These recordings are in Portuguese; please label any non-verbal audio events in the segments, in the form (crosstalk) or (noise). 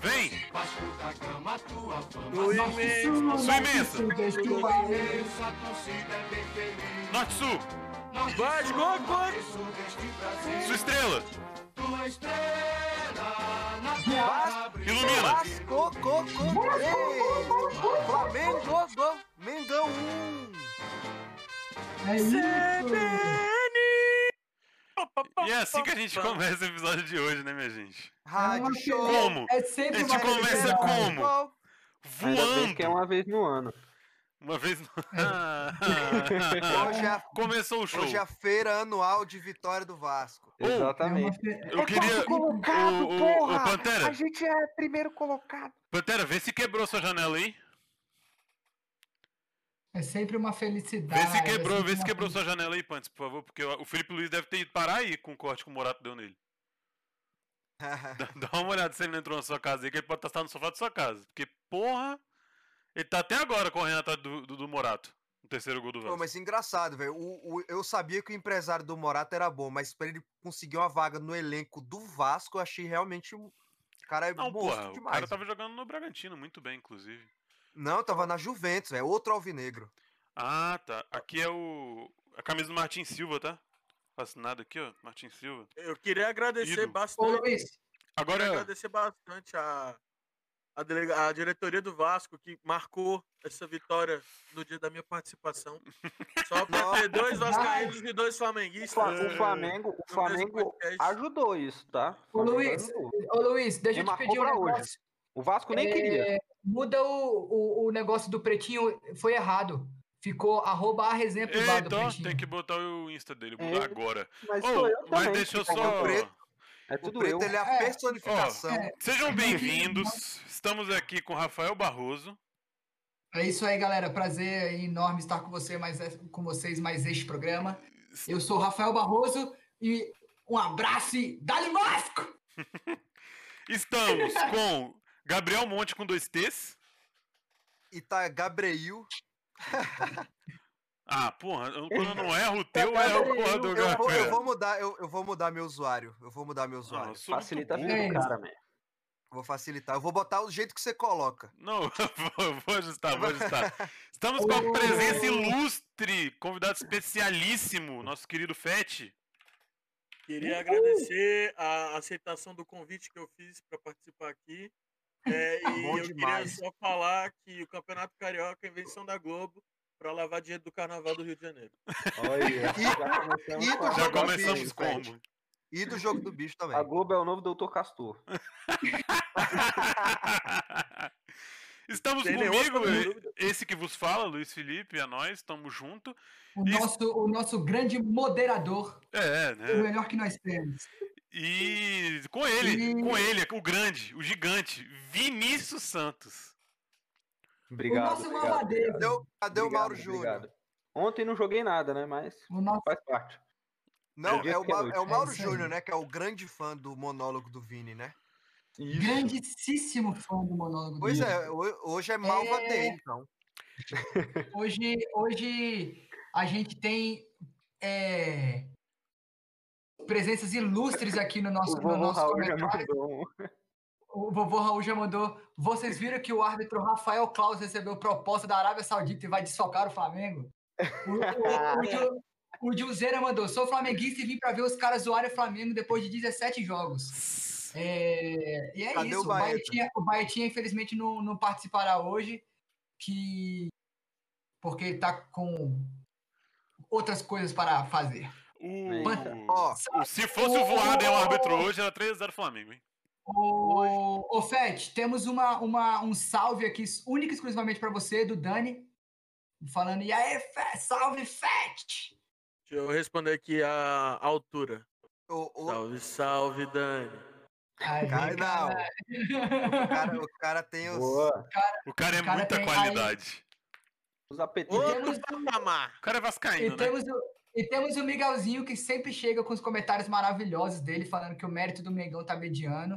Vem! Sua Sua imensa. Vestuário. Norte Sul! Vasco, gol! Sua estrela! Ilumina! Vasco, co, co, ei. Flamengo, go, Mengão 1. É isso. E é assim que a gente (laughs) começa o episódio de hoje, né, minha gente? Rádio Show. Como? É sempre A gente uma começa como? Voando! que é uma vez no ano. Uma vez no... (laughs) Hoje é, a, Começou o show. hoje é a feira anual de vitória do Vasco. Oh, É Exatamente. Eu queria... O, o, o Pantera, gente é primeiro colocado. Pantera, vê se quebrou sua janela aí. É sempre uma felicidade. Vê se quebrou, é vê se quebrou sua janela aí, Pantes, por favor, porque o Felipe Luiz deve ter ido parar aí com o corte que o Morato deu nele. (laughs) Dá, dá uma olhada se ele não entrou na sua casa aí, que ele pode estar no sofá da sua casa. Porque, porra, ele tá até agora correndo atrás do, do, do Morato. O terceiro gol do Pô, Vasco. mas engraçado, velho. Eu sabia que o empresário do Morata era bom, mas pra ele conseguir uma vaga no elenco do Vasco, eu achei realmente. um- O cara é Não, monstro porra, o demais. cara tava jogando no Bragantino muito bem, inclusive. Não, tava na Juventus, velho. Outro alvinegro. Ah, tá. Aqui é o. A camisa do Martin Silva, tá? Assinado aqui, ó. Martin Silva. Eu queria agradecer. Ô, bastante. Luiz, Queria Agora, agradecer bastante a, a, delega- a diretoria do Vasco que marcou essa vitória no dia da minha participação. Só (laughs) pra Nossa. ter dois vascaínos e dois flamenguistas. Fla- O Flamengo, o Flamengo ajudou isso, tá? Ô, Luiz, ô, Luiz, deixa eu te pedir um pra hoje. O Vasco nem queria. É, Muda o, o, o negócio do pretinho, foi errado. Ficou arroba a resenha privada então, pretinho. tem que botar o Insta dele, mudar É, agora. Mas sou eu mas deixa eu só. É O tudo preto eu. ele é a É. personificação. É. Sejam bem-vindos. Estamos aqui com Rafael Barroso. É isso aí, galera. Prazer enorme estar com, você mais, com vocês mais este programa. Eu sou o Rafael Barroso e um abraço e Dali Vasco! (laughs) Estamos com Gabriel Monte com dois T's. E tá Gabriel. (laughs) Ah, porra, eu- quando eu não erro o teu, é o porra do Eu vou, eu Gabriel. vou mudar, eu, eu vou mudar meu usuário. Eu vou mudar meu Ah, usuário. muito Facilita a vida do cara, man. Vou facilitar. Eu vou botar o jeito que você coloca. Não, (laughs) eu vou, ajustar, vou ajustar. (laughs) Estamos com a presença ilustre, convidado especialíssimo, nosso querido Fete. Queria agradecer a aceitação do convite que eu fiz para participar aqui. É, (laughs) e Bom eu demais. queria só falar que o Campeonato Carioca é invenção da Globo para lavar dinheiro do Carnaval do Rio de Janeiro. Olha, (laughs) E- já começamos e do Já começamos bicho, como? E do jogo do bicho também. A Globo é o novo Doutor Castor. (laughs) Estamos nenhuma comigo, esse que vos fala, Luiz Felipe, a nós, estamos junto. O Isso. nosso, o nosso grande moderador, É, o né? melhor que nós temos. E com ele, E- com ele, o grande, o gigante, Vinícius Santos. Obrigado. o nosso obrigado, mamadeiro. obrigado. Cadê o, cadê o Obrigado, Mauro Júnior? obrigado. Ontem não joguei nada, né? Mas O nosso, faz parte. Não, dia é o, é é o É Mauro aí. Júnior, né? Que é o grande fã do monólogo do Vini, né? Isso. grandíssimo fã do monólogo Pois dele. é, ho- hoje é malva É. então. Hoje, hoje a gente tem é, presenças ilustres aqui no nosso, O no nosso Raul já comentário. mandou um. O vovô Raul já mandou. Vocês viram que o árbitro Rafael Claus recebeu proposta da Arábia Saudita e vai desfocar o Flamengo? O, o, (laughs) mandou. Sou flamenguista e vim pra ver os caras zoarem o Flamengo depois de 17 jogos. É, e é Cadê isso. o? Baetinha, o Baetinha, infelizmente, não, não participará hoje, que porque ele tá com outras coisas para fazer. O. Ó, o- se fosse o voado e o árbitro hoje, era 3x0 Flamengo, hein? Ô, ô Fete, temos uma, uma, um salve aqui, único e exclusivamente para você, do Dani. Falando, e aí, Fete, salve, Fete! Deixa eu responder aqui a altura. o, o, Salve, salve, Dani. Aí, cara, não. cara. O cara, o cara tem os. Boa. O cara é O cara muita qualidade. Os apetites. Outro patamar. O cara é E vascaíno, né? temos, o, E temos o Miguelzinho que sempre chega com os comentários maravilhosos dele, falando que o mérito do Mengão tá mediano.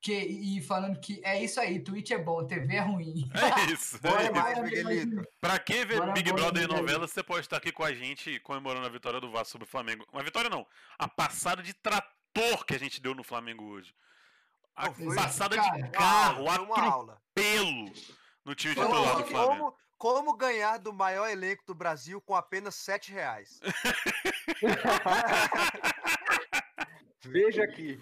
Que, e falando que é isso aí, Twitch é bom, TV é ruim. (laughs) É isso. Bora é isso. mais, Miguelito. Pra quem vê Bora, Big Brother e novela, você pode estar aqui com a gente comemorando a vitória do Vasco sobre o Flamengo. Uma vitória não, a passada de trator que a gente deu no Flamengo hoje. A Não, passada cara, de carro, atropelo no time titular do Flamengo. Como, como ganhar do maior elenco do Brasil com apenas 7 reais? (laughs) Veja aqui.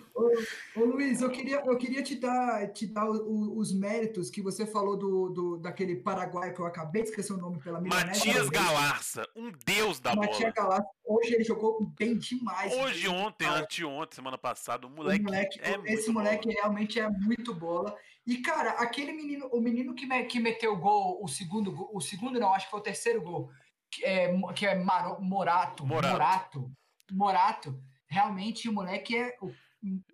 Ô Luiz, eu queria, eu queria te dar, te dar o- o- os méritos que você falou do, do, daquele paraguaio que eu acabei de esquecer o nome pela milanese. Matias Galarça, um deus da Matias bola. Galarça, hoje ele jogou bem demais. Hoje, velho. ontem, Cara, anteontem, semana passada, o o moleque, moleque- é muito esse moleque bola. realmente é muito bola. E, cara, aquele menino, o menino que, me- que meteu o gol, o segundo, gol- o segundo não, acho que foi o terceiro gol, que é, que é Maro- Morato, Morato. Morato, Morato, realmente o moleque é... o-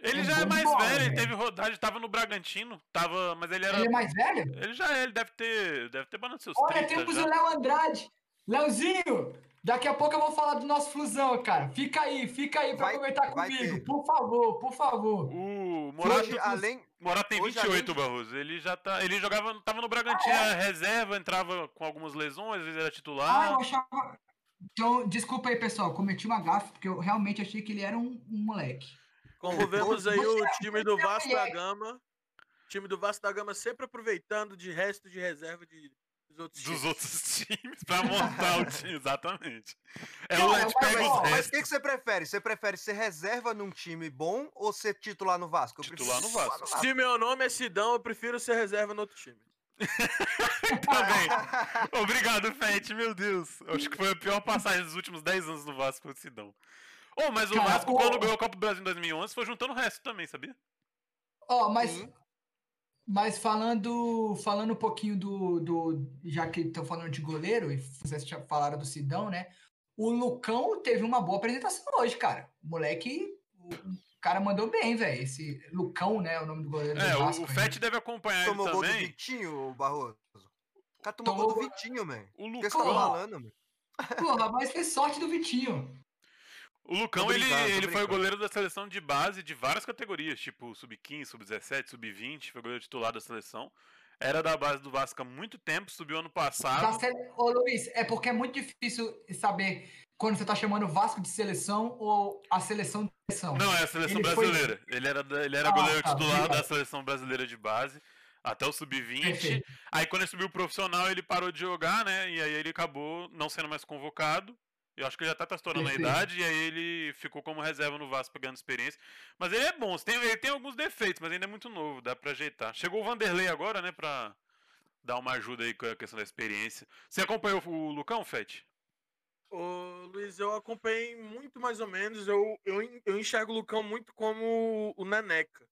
Ele um já é mais bola, velho, ele teve rodagem, tava no Bragantino, tava, mas ele era. Ele é mais velho? Ele já é, ele deve ter. Deve ter banado seus Olha, 30 temos já. o Léo Andrade. Léozinho, daqui a pouco eu vou falar do nosso flusão, cara. Fica aí, fica aí pra Vai- comentar vai comigo. ter. Por favor, por favor. O Morato, Hoje, além, Morato tem hoje, 28, além Barroso. Ele já tá. Ele jogava. Tava no Bragantino, Ah, era reserva, entrava com algumas lesões, às vezes era Ah, titular. eu achava. Então, desculpa aí, pessoal. Cometi uma gafe, porque eu realmente achei que ele era um, um moleque. Como vemos aí o time do você Vasco da é- Gama. Time do Vasco da Gama sempre aproveitando de resto de reserva de, outros dos times. outros (laughs) times pra montar o time, exatamente. É o Let mas, pega os mas o que, que você prefere? Você prefere ser reserva num time bom ou ser titular no Vasco? Eu Titular no Vasco. Se meu nome é Sidão, eu prefiro ser reserva no outro time. (laughs) Também. Obrigado, Fete, meu Deus. Eu Acho que foi a pior passagem dos últimos 10 anos do Vasco pro Sidão. Oh, mas o Cara, Vasco, o- quando ganhou a Copa do Brasil em 2011, foi juntando o resto também, sabia? Ó, mas. Sim. Mas falando, falando um pouquinho do, do. Já que estão falando de goleiro, e vocês já falaram do Sidão, né? O Lucão teve uma boa apresentação hoje, cara. O moleque. O, cara mandou bem, velho. Esse Lucão, né? O nome do goleiro É, do o, Vasco. o. Fete deve acompanhar ele Tomou gol do também. Vitinho, Barroso. O cara tomou Tomou gol do Vitinho, man. O O que você tá Lucão, falando, man? Porra, mas foi sorte do Vitinho. O Lucão ele, brincando, ele foi o goleiro da seleção de base de várias categorias, tipo sub-15, sub-17, sub-20, foi goleiro titular da seleção. Era da base do Vasco há muito tempo, subiu ano passado. sele- Ô, Luiz, é porque é muito difícil saber quando você tá chamando o Vasco de seleção ou a seleção de seleção. Não, é a seleção Ele foi- brasileira. Ele era, ele era Ah, goleiro tá, titular obrigado. da seleção brasileira de base, até o sub-20. Perfeito. Aí quando ele subiu o profissional, ele parou de jogar, né? E aí ele acabou não sendo mais convocado. Eu acho que ele já tá tá estourando a idade, e aí ele ficou como reserva no Vasco pegando experiência. Mas ele é bom, tem, ele tem alguns defeitos, mas ainda é muito novo, dá pra ajeitar. Chegou o Vanderlei agora, né, pra dar uma ajuda aí com a questão da experiência. Você acompanhou o Lucão, Fete? Ô, Luiz, eu acompanhei muito mais ou menos. Eu, eu, eu enxergo o Lucão muito como o Neneca.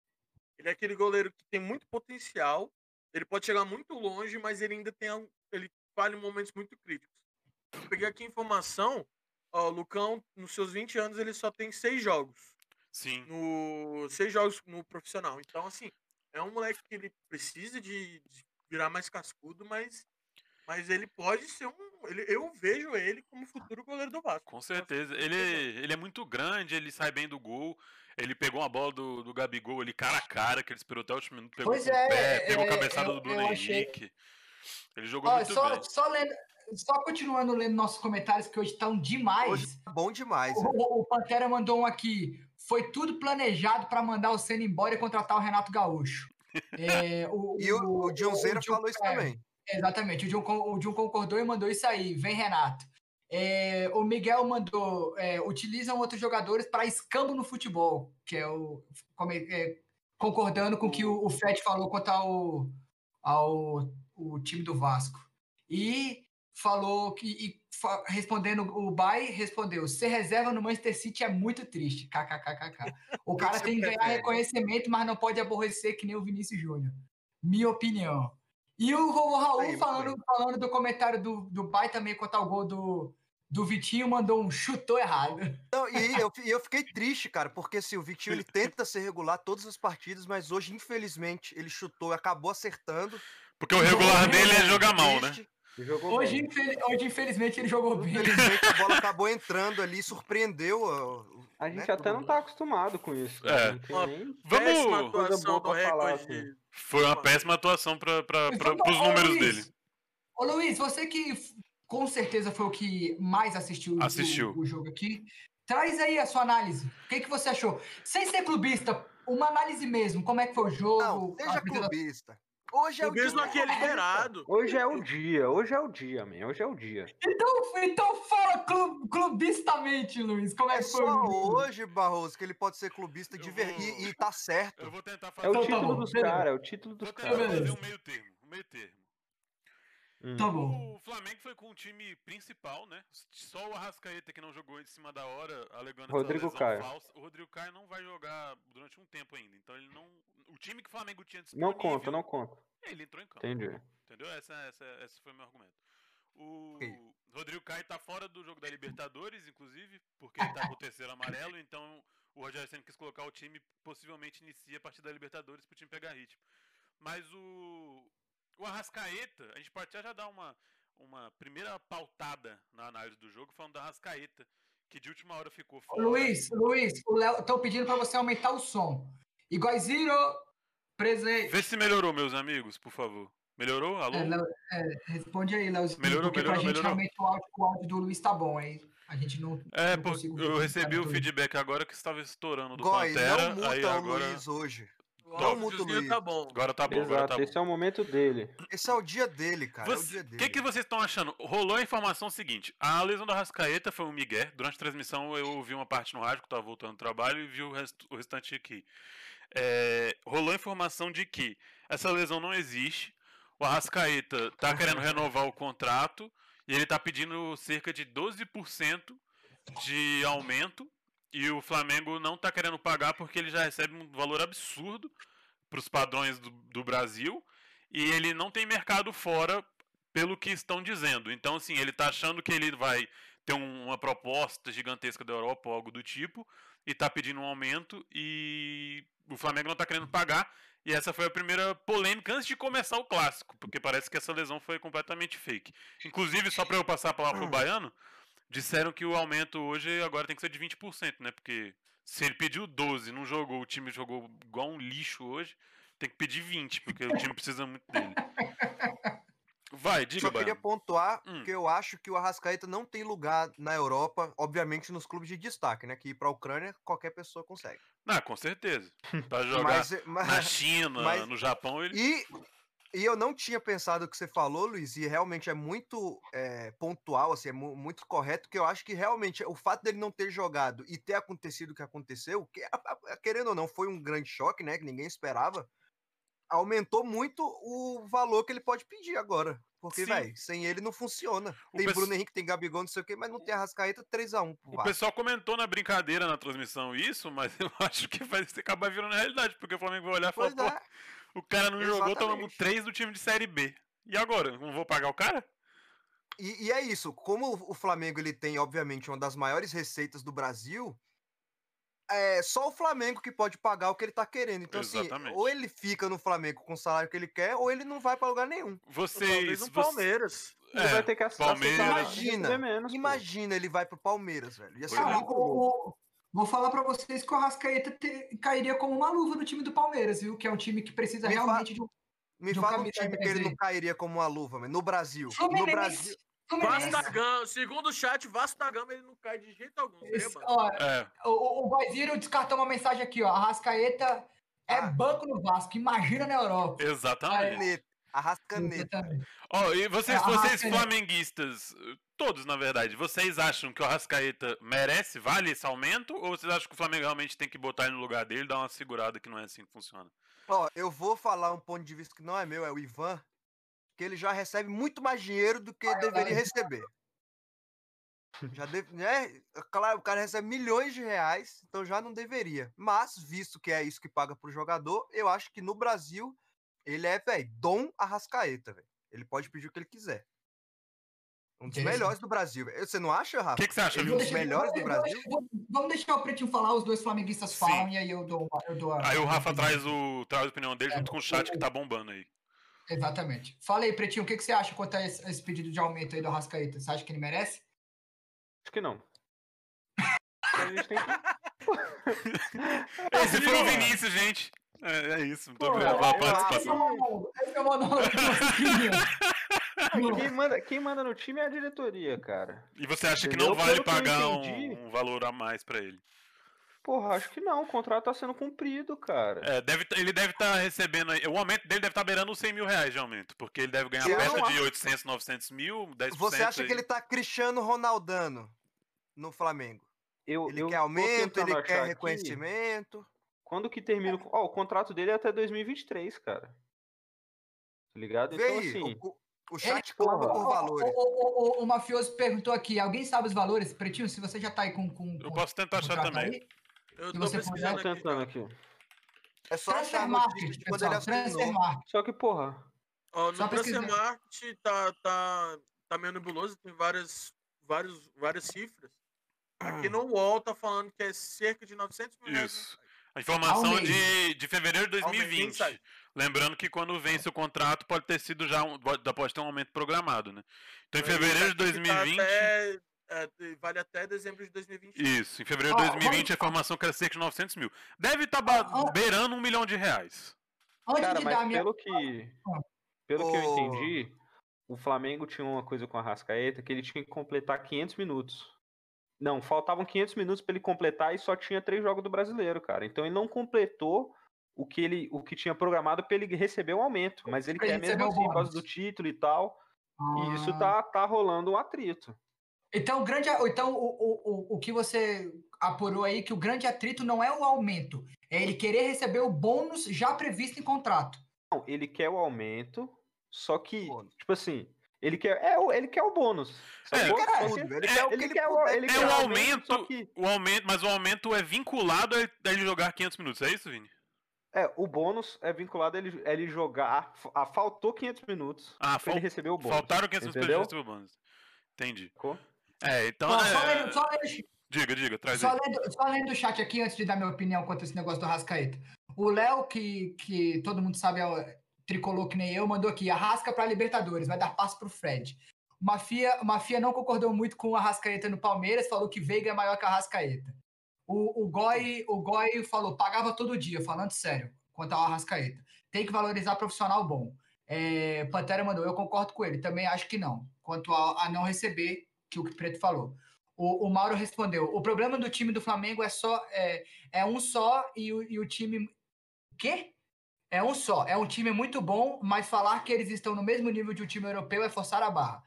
Ele é aquele goleiro que tem muito potencial. Ele pode chegar muito longe, mas ele ainda tem. Ele falha em momentos muito críticos. Eu peguei aqui a informação. Ó, o Lucão, nos seus 20 anos, ele só tem seis jogos. Sim. no seis jogos no profissional. Então, assim, é um moleque que ele precisa de, de virar mais cascudo, mas, mas ele pode ser um. Ele, eu vejo ele como futuro goleiro do Vasco. Com certeza. Ele, ele é muito grande, ele sai bem do gol. Ele pegou uma bola do, do Gabigol ali cara a cara, que ele esperou até o último minuto, pegou Pois é, pé, pegou a é, cabeçada do Bruno achei- Henrique. Ele jogou Ó, muito só, bem. só, lendo, só continuando lendo nossos comentários, que hoje estão demais. Hoje tá bom demais. O, o- Pantera mandou um aqui. Foi tudo planejado para mandar o Senna embora e contratar o Renato Gaúcho. (laughs) É, o, E o, o Dionzeira Dil- falou isso é, também. Exatamente, o John, o John concordou e mandou isso aí. Vem, Renato. É, o Miguel mandou. é, utilizam outros jogadores para escambo no futebol, que é o. é- concordando com o que o, o falou quanto ao, ao o time do Vasco. E falou que. e fa- respondendo, o Bay respondeu: ser reserva no Manchester City é muito triste. KKKKK. O (laughs) cara tem que ganhar reconhecimento, mas não pode aborrecer que nem o Vinícius Júnior. Minha opinião. E o Vovô Raul, Aí, falando, falando do comentário do, do pai também quanto ao gol do, do Vitinho, mandou um chutou errado. Não, e eu, (laughs) eu fiquei triste, cara, porque assim, o Vitinho ele (laughs) tenta ser regular todas as partidas, mas hoje, infelizmente, ele chutou e acabou acertando. Porque o regular dele é jogar mal, né? Hoje, bem. infel- hoje, infelizmente, ele jogou bem. Infelizmente a bola acabou entrando ali, surpreendeu. A gente né, até não tá acostumado com isso. né? É. Vamos. Atuação do falar. Foi uma péssima atuação para Então, os números Luiz, dele. Ô Luiz, você que com certeza foi o que mais assistiu, o- Assistiu. O, o jogo aqui, traz aí a sua análise. O que, que você achou? Sem ser clubista, uma análise mesmo. Como é que foi o jogo? Não, seja a clubista. Hoje é o Clubismo dia. aqui é liberado. Hoje é o dia, hoje é o dia, man. Hoje é o dia. Então, então fala clu- clubistamente, Luiz. Como é É que foi o só hoje, Barroso, que ele pode ser clubista de Eu ver... vou- e, e tá certo. Eu vou tentar É fazer, o Então tá título bom, dos caras, é o título dos vou tentar caras. fazer um meio termo. Um meio termo. Hum. Tá bom. O Flamengo foi com o time principal, né? Só o Arrascaeta que não jogou em cima da hora, alegando Rodrigo essa lesão Caio. falsa. O Rodrigo Caio não vai jogar durante um tempo ainda. Então ele não. O time que o Flamengo tinha Não disponível. conta, não conta. Ele entrou em campo. Entendi. Entendeu? Essa, essa, esse foi o meu argumento. O. Rodrigo Caio tá fora do jogo da Libertadores, inclusive, porque ele tá com o terceiro amarelo, então o Rogério Senna quis colocar o time, possivelmente inicia a partir da Libertadores pro time pegar ritmo. Mas o, o Arrascaeta, a gente pode até já dar uma, uma primeira pautada na análise do jogo, falando do Arrascaeta, que de última hora ficou fora. Luiz, Luiz, o Léo, estão pedindo pra você aumentar o som. Igualzinho, presente. Vê se melhorou, meus amigos, por favor. Melhorou? Alô? É, Léo, é, responde aí, Léozinho. Melhorou, porque melhorou, pra gente melhorou. realmente o áudio, o áudio do Luiz tá bom aí. A gente não. É, não consigo eu recebi o feedback agora que estava estourando do Goi, Pantera, não muta aí o agora, Luiz hoje. Luiz. tá bom. agora tá bom, agora tá Exato, bom. esse é o momento dele. Esse é o dia dele, cara. é o Você- dia O dele. que, que vocês estão achando? Rolou a informação seguinte: a lesão da Rascaeta foi um migué. Durante a transmissão eu ouvi uma parte no rádio que eu tava voltando do trabalho e vi o, resto- o restante aqui. É, rolou a informação de que essa lesão não existe. O Arrascaeta tá querendo renovar o contrato e ele tá pedindo cerca de 12% de aumento. E o Flamengo não tá querendo pagar porque ele já recebe um valor absurdo para os padrões do, do Brasil. E ele não tem mercado fora pelo que estão dizendo. Então, assim, ele tá achando que ele vai ter um- uma proposta gigantesca da Europa ou algo do tipo, e tá pedindo um aumento, e o Flamengo não tá querendo pagar. E essa foi a primeira polêmica antes de começar o clássico, porque parece que essa lesão foi completamente fake. Inclusive, só para eu passar a palavra pro (clears throat) Baiano, disseram que o aumento hoje agora tem que ser de 20%, né? Porque se ele pediu 12, não jogou, o time jogou igual um lixo hoje, tem que pedir 20, porque o time precisa muito dele. Vai, diga, Só queria pontuar Hum. que eu acho que o Arrascaeta não tem lugar na Europa, obviamente nos clubes de destaque, né? Que ir pra Ucrânia qualquer pessoa consegue. Não, com certeza. Pra (laughs) jogar Mas, na mas, China, mas- no Japão, ele. e, e eu não tinha pensado o que você falou, Luiz, e realmente é muito é, pontual, assim, é mu- muito correto, que eu acho que realmente o fato dele não ter jogado e ter acontecido o que aconteceu, que, querendo ou não, foi um grande choque, né? Que ninguém esperava. Aumentou muito o valor que ele pode pedir agora. Porque, velho, sem ele não funciona. O Tem Bruno Henrique, tem Gabigol, não sei o quê, mas não tem Arrascaeta 3x1 pro O pessoal comentou na brincadeira na transmissão isso, mas (laughs) eu acho que vai acabar virando realidade, porque o Flamengo vai olhar e falar, é. O cara não jogou, tomamos Exatamente. 3 do time de Série B. E agora? Não vou pagar o cara? E, e é isso, como o Flamengo ele tem, obviamente, uma das maiores receitas do Brasil, é só o Flamengo que pode pagar o que ele tá querendo. Então, assim, Exatamente. ou ele fica no Flamengo com o salário que ele quer, ou ele não vai pra lugar nenhum. Vocês. Talvez um vocês- Palmeiras. Ele É, vai ter que aceitar Palmeiras. Imagina. Imagina ele vai pro Palmeiras, velho. Ia ser é. Cara, muito o- bom. Vou falar pra vocês que o Arrascaeta te- cairia como uma luva no time do Palmeiras, viu? Que é um time que precisa Me realmente de um Me de um fala um time que 10 ele não cairia como uma luva, mas no Brasil. No Fluminense. Brasil. Fluminense. Vasco da Gama, segundo o chat, Vasco da Gama ele não cai de jeito algum. Esse- bom. ó, É, o, o Guaiziro descartou uma mensagem aqui, ó. Arrascaeta é Ah. banco no Vasco. Imagina na Europa. exatamente. Exatamente. Ó, e vocês, É, vocês Arrascaeta. flamenguistas, todos na verdade, vocês acham que o Arrascaeta merece, vale esse aumento? Ou vocês acham que o Flamengo realmente tem que botar ele no lugar dele e dar uma segurada que não é assim que funciona? Ó, eu vou falar um ponto de vista que não é meu, é o Ivan, que ele já recebe muito mais dinheiro do que deveria receber. Já deve, né? Claro, o cara recebe milhões de reais, então já não deveria. Mas, visto que é isso que paga pro jogador, eu acho que no Brasil ele é, velho, Dom Arrascaeta, velho. Ele pode pedir o que ele quiser. Um dos melhores do Brasil. Você não acha, O Rafa? que, que você acha, Ele é um dos melhores do Brasil? Vamos- deixar o Pretinho falar, os dois flamenguistas falam Sim. e aí eu dou, eu dou a. Aí o a Rafa traz, o, traz a opinião dele junto com o chat que tá bombando aí. Exatamente. Fala aí, Pretinho, o que, que você acha quanto a esse, a esse pedido de aumento aí do Arrascaeta? Você acha que ele merece? Acho que não. (laughs) A gente tem que. Esse foi o. Vinícius, gente. É, é isso. Muito obrigado pela participação. Esse é o monólogo. Quem manda, quem manda no time é a diretoria, cara. E você acha que não vale Pelo pagar um, entendi- um valor a mais pra ele? Porra, acho que não. O contrato tá sendo cumprido, cara. É, deve, tá- ele deve estar recebendo. aí- O aumento dele deve estar beirando os 100 mil reais de aumento. Porque ele deve ganhar Eu perto de acho- 800, 900 mil, 10%. Você acha aí. que ele tá Cristiano Ronaldano no Flamengo? Eu, Ele eu quer aumento, ele quer aqui reconhecimento. Quando que termina o. Ó, o contrato dele é até 2023, cara. Tá ligado? Vê Então, aí, assim. o, o- o chat porra. clama por O, valores. o- o- o- o mafioso perguntou aqui, alguém sabe os valores? Pretinho, se você já tá aí com... com, Eu com posso tentar achar também. aí, Eu tô você Tô pesquisando aqui. tentando aqui. É só achar Transfer a Market, pessoal, Transfer assinou. Market. Só que, porra. Ó, Só no. Transfer Market tá, tá, tá meio nebuloso, tem várias, vários, várias cifras. Aqui no UOL tá falando que é cerca de 900 mil reais. A informação Ao mês. de, de fevereiro de Ao mês, 2020. sai. Lembrando que quando vence o contrato pode ter sido já um, pode ter um aumento programado, né? Então em fevereiro de tá tá 2020. até, é, vale até dezembro de 2020. Isso, em fevereiro de Ó, 2020 a informação que era cerca de 900 mil. Deve estar ó. beirando um milhão de reais. Cara, de mas minha... pelo que. Pelo que eu entendi, o Flamengo tinha uma coisa com a Rascaeta que ele tinha que completar 500 minutos. Não, faltavam 500 minutos pra ele completar e só tinha três jogos do brasileiro, cara. Então ele não completou o que ele o que tinha programado pra ele receber o aumento. Mas ele quer ele receber mesmo assim, por causa do título e tal. E isso Ah. tá, tá rolando um atrito. Então, o grande, então o, o, o, o que você apurou aí, que o grande atrito não é o aumento, é ele querer receber o bônus já previsto em contrato. Não, ele quer o aumento, só que, Bônus. tipo assim, ele quer, é, o- ele quer o bônus. É, Só que- ele é- quer o ele ele quer o- ele É quer o aumento, só que- o aumento, mas o aumento é vinculado a ele- jogar 500 minutos, é isso, Vini? É, o bônus é vinculado a ele, a ele jogar. A, faltou 500 minutos Ah, pra ele receber o bônus. faltaram 500 minutos pra ele receber o bônus. Entendi. sacou? É, então. Só, é, lendo, só, lendo, Diga, diga, traz só, aí. lendo, só lendo o chat aqui antes de dar minha opinião quanto a esse negócio do Rascaeta. O Léo, que, que todo mundo sabe é o tricolor que nem eu, mandou aqui: arrasca para Libertadores, vai dar passo pro Fred. O Mafia, o Mafia não concordou muito com o Arrascaeta no Palmeiras, falou que Veiga é maior que a Arrascaeta. O, o, Goi, o Goi falou, pagava todo dia, falando sério, quanto ao Arrascaeta. Tem que valorizar profissional bom. É, Pantera mandou, eu concordo com ele, também acho que não. Quanto a, a não receber, que o que o Preto falou. O, o Mauro respondeu, o problema do time do Flamengo é só é, é um só e o, e o time... Quê? É um só. É um time muito bom, mas falar que eles estão no mesmo nível de um time europeu é forçar a barra.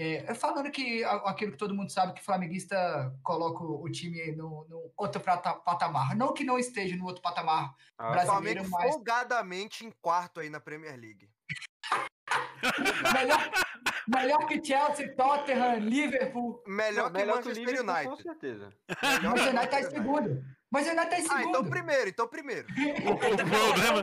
É, falando que aquilo que todo mundo sabe, que o flamenguista coloca o, time no, no outro prata- patamar. Não que não esteja no outro patamar. Ah, O Brasileiro, Flamengo mas- folgadamente em quarto aí na Premier League. (laughs) Melhor, melhor que Chelsea, Tottenham, Liverpool. Melhor não, que melhor Manchester Liverpool, Com United. certeza. Melhor que United tá em Manchester segundo. Mas United tá em Ah, segundo. então primeiro, então primeiro. O, o problema,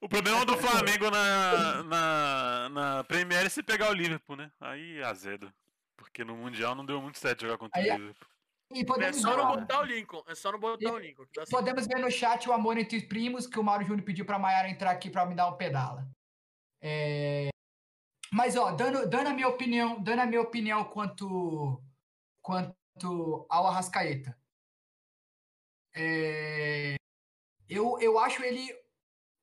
o problema do Flamengo na, na, na Premier é se pegar o Liverpool, né? Aí azedo. Porque no Mundial não deu muito certo jogar contra Aí, o Liverpool. E É podemos, só ver, não botar o Lincoln. É só não botar o Lincoln. podemos ver no chat o amor entre primos, que o Mauro Júnior pediu pra Maiara entrar aqui pra me dar um pedala. É, Mas, ó, dando, dando a minha opinião, dando a minha opinião quanto, quanto ao Arrascaeta. É, Eu, eu acho ele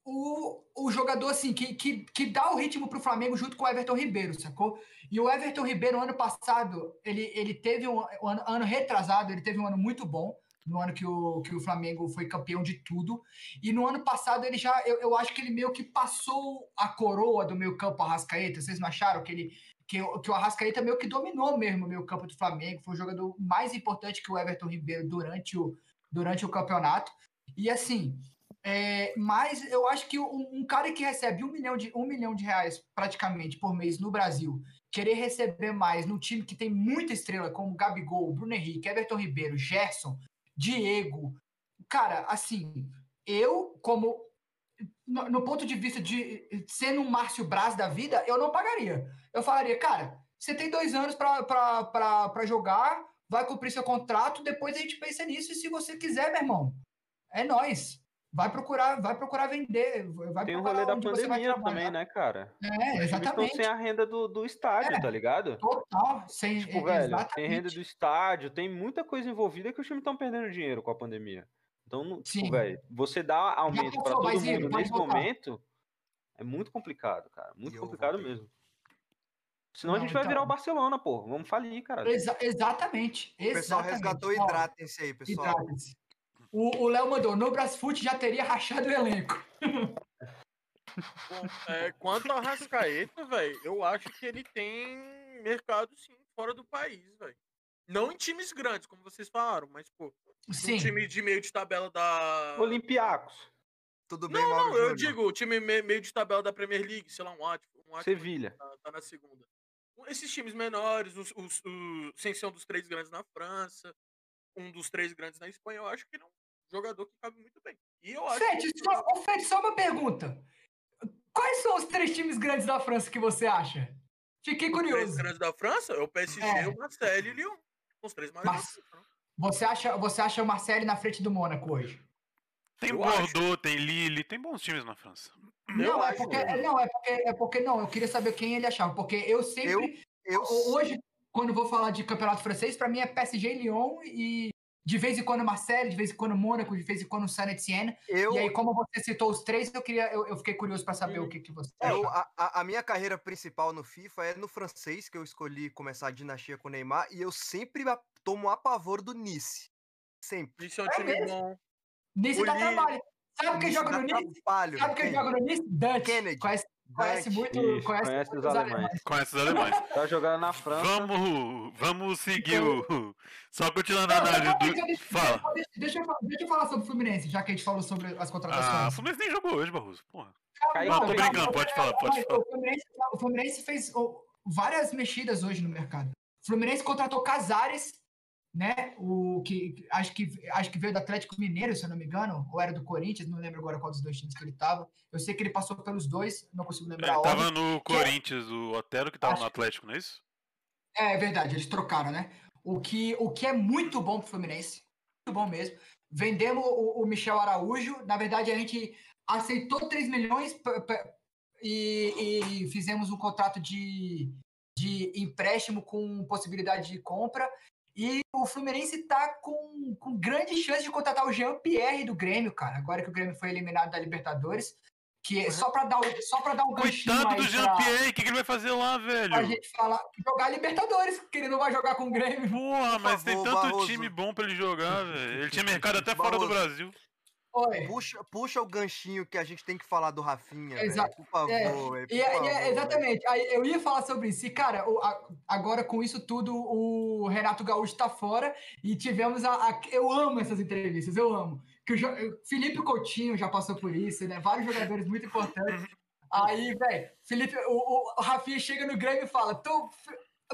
o, o jogador assim que, que, que dá o ritmo pro Flamengo junto com o Everton Ribeiro, sacou? E o Everton Ribeiro, ano passado, ele, ele teve um, um ano, ano retrasado, ele teve um ano muito bom, no ano que o, que o Flamengo foi campeão de tudo. E no ano passado ele já, eu, eu acho que ele meio que passou a coroa do meio campo Arrascaeta. Vocês não acharam que ele que, o- que o Arrascaeta meio que dominou mesmo o meio campo do Flamengo, foi o jogador mais importante que o Everton Ribeiro durante o, durante o campeonato. E assim, é, mas eu acho que um, um cara que recebe um milhão, de, um milhão de reais praticamente por mês no Brasil, querer receber mais num time que tem muita estrela, como Gabigol, Bruno Henrique, Everton Ribeiro, Gerson, Diego. Cara, assim, eu, como. No, no ponto de vista de sendo um Márcio Braz da vida, eu não pagaria. Eu falaria, cara, você tem dois anos para jogar, vai cumprir seu contrato, depois a gente pensa nisso, e se você quiser, meu irmão, é nós. vai procurar, vai procurar vender. Vai Tem o rolê da pandemia também, né, cara? É, times estão exatamente. sem a renda do, do estádio, É. tá ligado? Total, sem Tipo, é, velho, exatamente. tem renda do estádio, tem muita coisa envolvida que os times estão perdendo dinheiro com a pandemia. Então, não- tipo, Sim. velho, você dá aumento passou, todo mundo nesse voltar. momento é muito complicado, cara. Muito E complicado mesmo. Senão a Não, gente vai então- virar o Barcelona, pô. Vamos falir, cara. Exa- exatamente. O pessoal exatamente. resgatou Ó, hidratem-se aí, pessoal. hidratem-se. O o Léo mandou, no Brasfoot já teria rachado o elenco. Bom, é, quanto ao Rascaeta, velho, eu acho que ele tem mercado sim fora do país, velho. Não em times grandes, como vocês falaram, mas, pô, Sim. um time de meio de tabela da. Olympiacos, Tudo bem, Não, Mauro não, eu Júnior? digo, o time me- meio de tabela da Premier League, sei lá, um Watford. Um Sevilha. tá, tá na segunda. Esses times menores, os, os, os- sem ser um dos três grandes na França, um dos três grandes na Espanha, eu acho que ele é um jogador que cabe muito bem. E eu acho Fede, que só, só uma pergunta. Quais são os três times grandes da França que você acha? Fiquei os três curioso. grandes da França é o PSG, É. o Marseille e o Lyon. Os três maiores. Mas-? Você acha, você acha o Marseille na frente do Mônaco hoje? Tem Eu Bordeaux, tem Lille, tem bons times na França. Não, é acho porque, que- é, não, é porque, é porque não, eu queria saber quem ele achava, porque eu sempre, Eu, ho- hoje, quando eu vou falar de campeonato francês, pra mim é PSG e Lyon e de vez em quando Marseille, de vez em quando Mônaco, de vez em quando Saint Etienne. eu, E aí, como você citou os três, eu queria, eu, eu fiquei curioso pra saber o que, que você eu- acha. a, a- minha carreira principal no FIFA é no francês, que eu escolhi começar a dinastia com o Neymar, e eu sempre tomo a pavor do Nice. Sempre. Isso é um É time mesmo? bom. Nice o dá trabalho. Sabe quem joga no Nice? trabalho, Sabe quem quem? joga no Nice? Dante. Kennedy. Conhece, conhece muito, Isso, conhece, conhece os os alemães. alemães. Conhece os alemães. (laughs) Tá jogando na França. Vamos, vamos seguir o. Só continuando a análise do. deixa, deixa, Fala. deixa, deixa eu, deixa eu falar sobre o Fluminense, já que a gente falou sobre as Ah, contratações. o Fluminense nem jogou hoje, Barroso. Porra. Caiu Não, tô também. brincando, pode falar, pode falar. O Fluminense, o Fluminense fez oh, várias mexidas hoje no mercado. O Fluminense contratou Casares, né? O que acho que acho que veio do Atlético Mineiro, se eu não me engano, ou era do Corinthians, não lembro agora qual dos dois times que ele estava. Eu sei que ele passou pelos dois, não consigo lembrar Ele a ordem. tava no Corinthians, o Otero que tava Acho- no Atlético, não é isso? É verdade, eles trocaram, né? O que, o que é muito bom pro Fluminense, muito bom mesmo. Vendemos o, o Michel Araújo, na verdade a gente aceitou 3 milhões e, e fizemos um contrato de, de empréstimo com possibilidade de compra. E o Fluminense tá com, com grande chance de contratar o Jean Pierre do Grêmio, cara. Agora que o Grêmio foi eliminado da Libertadores. Que é só para dar, o- só pra dar um ganchinho Coitado do pra- Jean-Pierre, o que, que ele vai fazer lá, velho? pra gente falar, jogar Libertadores, porque ele não vai jogar com o Grêmio. Porra, mas tem favor, tanto Barroso. time bom pra ele jogar, velho. Ele tinha (laughs) mercado até fora do Barroso. Brasil. Oi. Puxa, puxa o ganchinho que a gente tem que falar do Rafinha. Exato. Por favor, É, velho, por E, é- e é- favor, velho. exatamente, aí eu ia falar sobre isso. E, cara, o- a- agora com isso tudo, o Renato Gaúcho tá fora e tivemos a, a- Eu amo essas entrevistas, eu amo. Que o Jo- Felipe Coutinho já passou por isso, né? Vários jogadores muito importantes. Aí, velho, Felipe, o, o Rafinha chega no Grêmio e fala: tô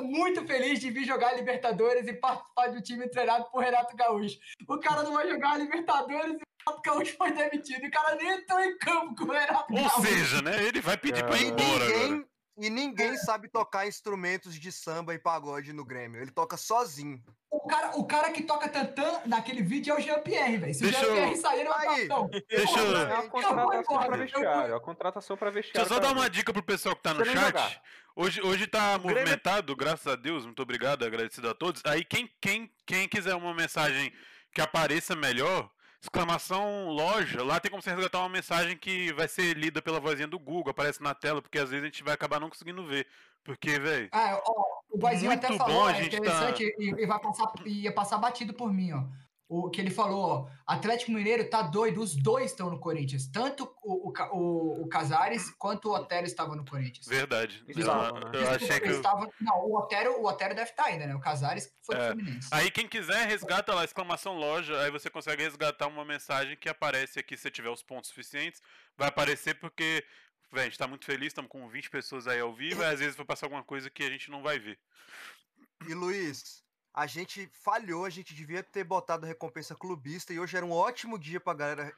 muito feliz de vir jogar Libertadores e participar de um time treinado por Renato Gaúcho. O cara não vai jogar Libertadores e Renato Gaúcho foi demitido. O cara nem entrou em campo com o Renato Ou Gaúcho. seja, né? Ele vai pedir pra ir E embora agora. ninguém, e ninguém sabe tocar instrumentos de samba e pagode no Grêmio. Ele toca sozinho. O cara, o cara que toca tantã naquele vídeo é o Jean-Pierre, velho. Se Deixa o eu- Jean-Pierre sair, ele vai não. Deixa eu- É uma Eu contratação vou pra eu vestiário. É uma contratação pra Deixa vestiário. eu só dar uma dica pro pessoal que tá no eu chat. jogar. Hoje, hoje tá Grêmio- movimentado, graças a Deus, muito obrigado, agradecido a todos. Aí quem, quem, quem quiser uma mensagem que apareça melhor, exclamação loja, lá tem como você resgatar uma mensagem que vai ser lida pela vozinha do Google, aparece na tela, porque às vezes a gente vai acabar não conseguindo ver. Porque, velho, Ah, ó, o Boizinho até falou, bom, é tá- interessante, e, e vai passar, ia passar batido por mim, ó. O que ele falou, ó, Atlético Mineiro tá doido, os dois estão no Corinthians. Tanto o, o, o, Casares quanto o Otero estavam no Corinthians. verdade. Eu, não, né? eu achei que. eles estavam- Não, o Otero, o Otero deve estar ainda, né? O Casares foi pro É. Fluminense. Aí quem quiser, resgata lá, exclamação loja, aí você consegue resgatar uma mensagem que aparece aqui se você tiver os pontos suficientes. Vai aparecer porque, velho, a gente tá muito feliz, estamos com 20 pessoas aí ao vivo, e às vezes vai passar alguma coisa que a gente não vai ver. E Luiz, a gente falhou, a gente devia ter botado recompensa clubista e hoje era um ótimo dia pra galera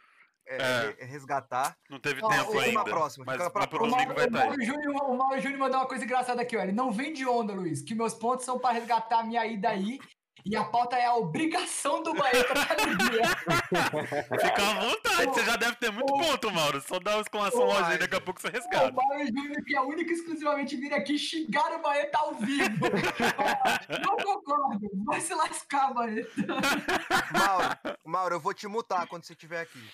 é, É. re- resgatar. Não teve tempo ainda. próxima, mas pra mas pro domingo vai o, estar Júnior, o Mauro Júnior mandou uma coisa engraçada aqui, ó. Ele não vem de onda, Luiz, que meus pontos são para resgatar a minha ida aí E a pauta é a obrigação do Baeta pra alegria. (laughs) Fica à vontade, você já deve ter muito Ô, ponto, Mauro. Só dá uma exclamação loja aí, daqui a pouco você O resgata. Mauro Júnior, que é único e exclusivamente vir aqui xingar o Baeta ao vivo. (laughs) Não concordo. Vai se lascar, Baeta. (laughs) Mauro, Mauro, eu vou te mutar quando você estiver aqui.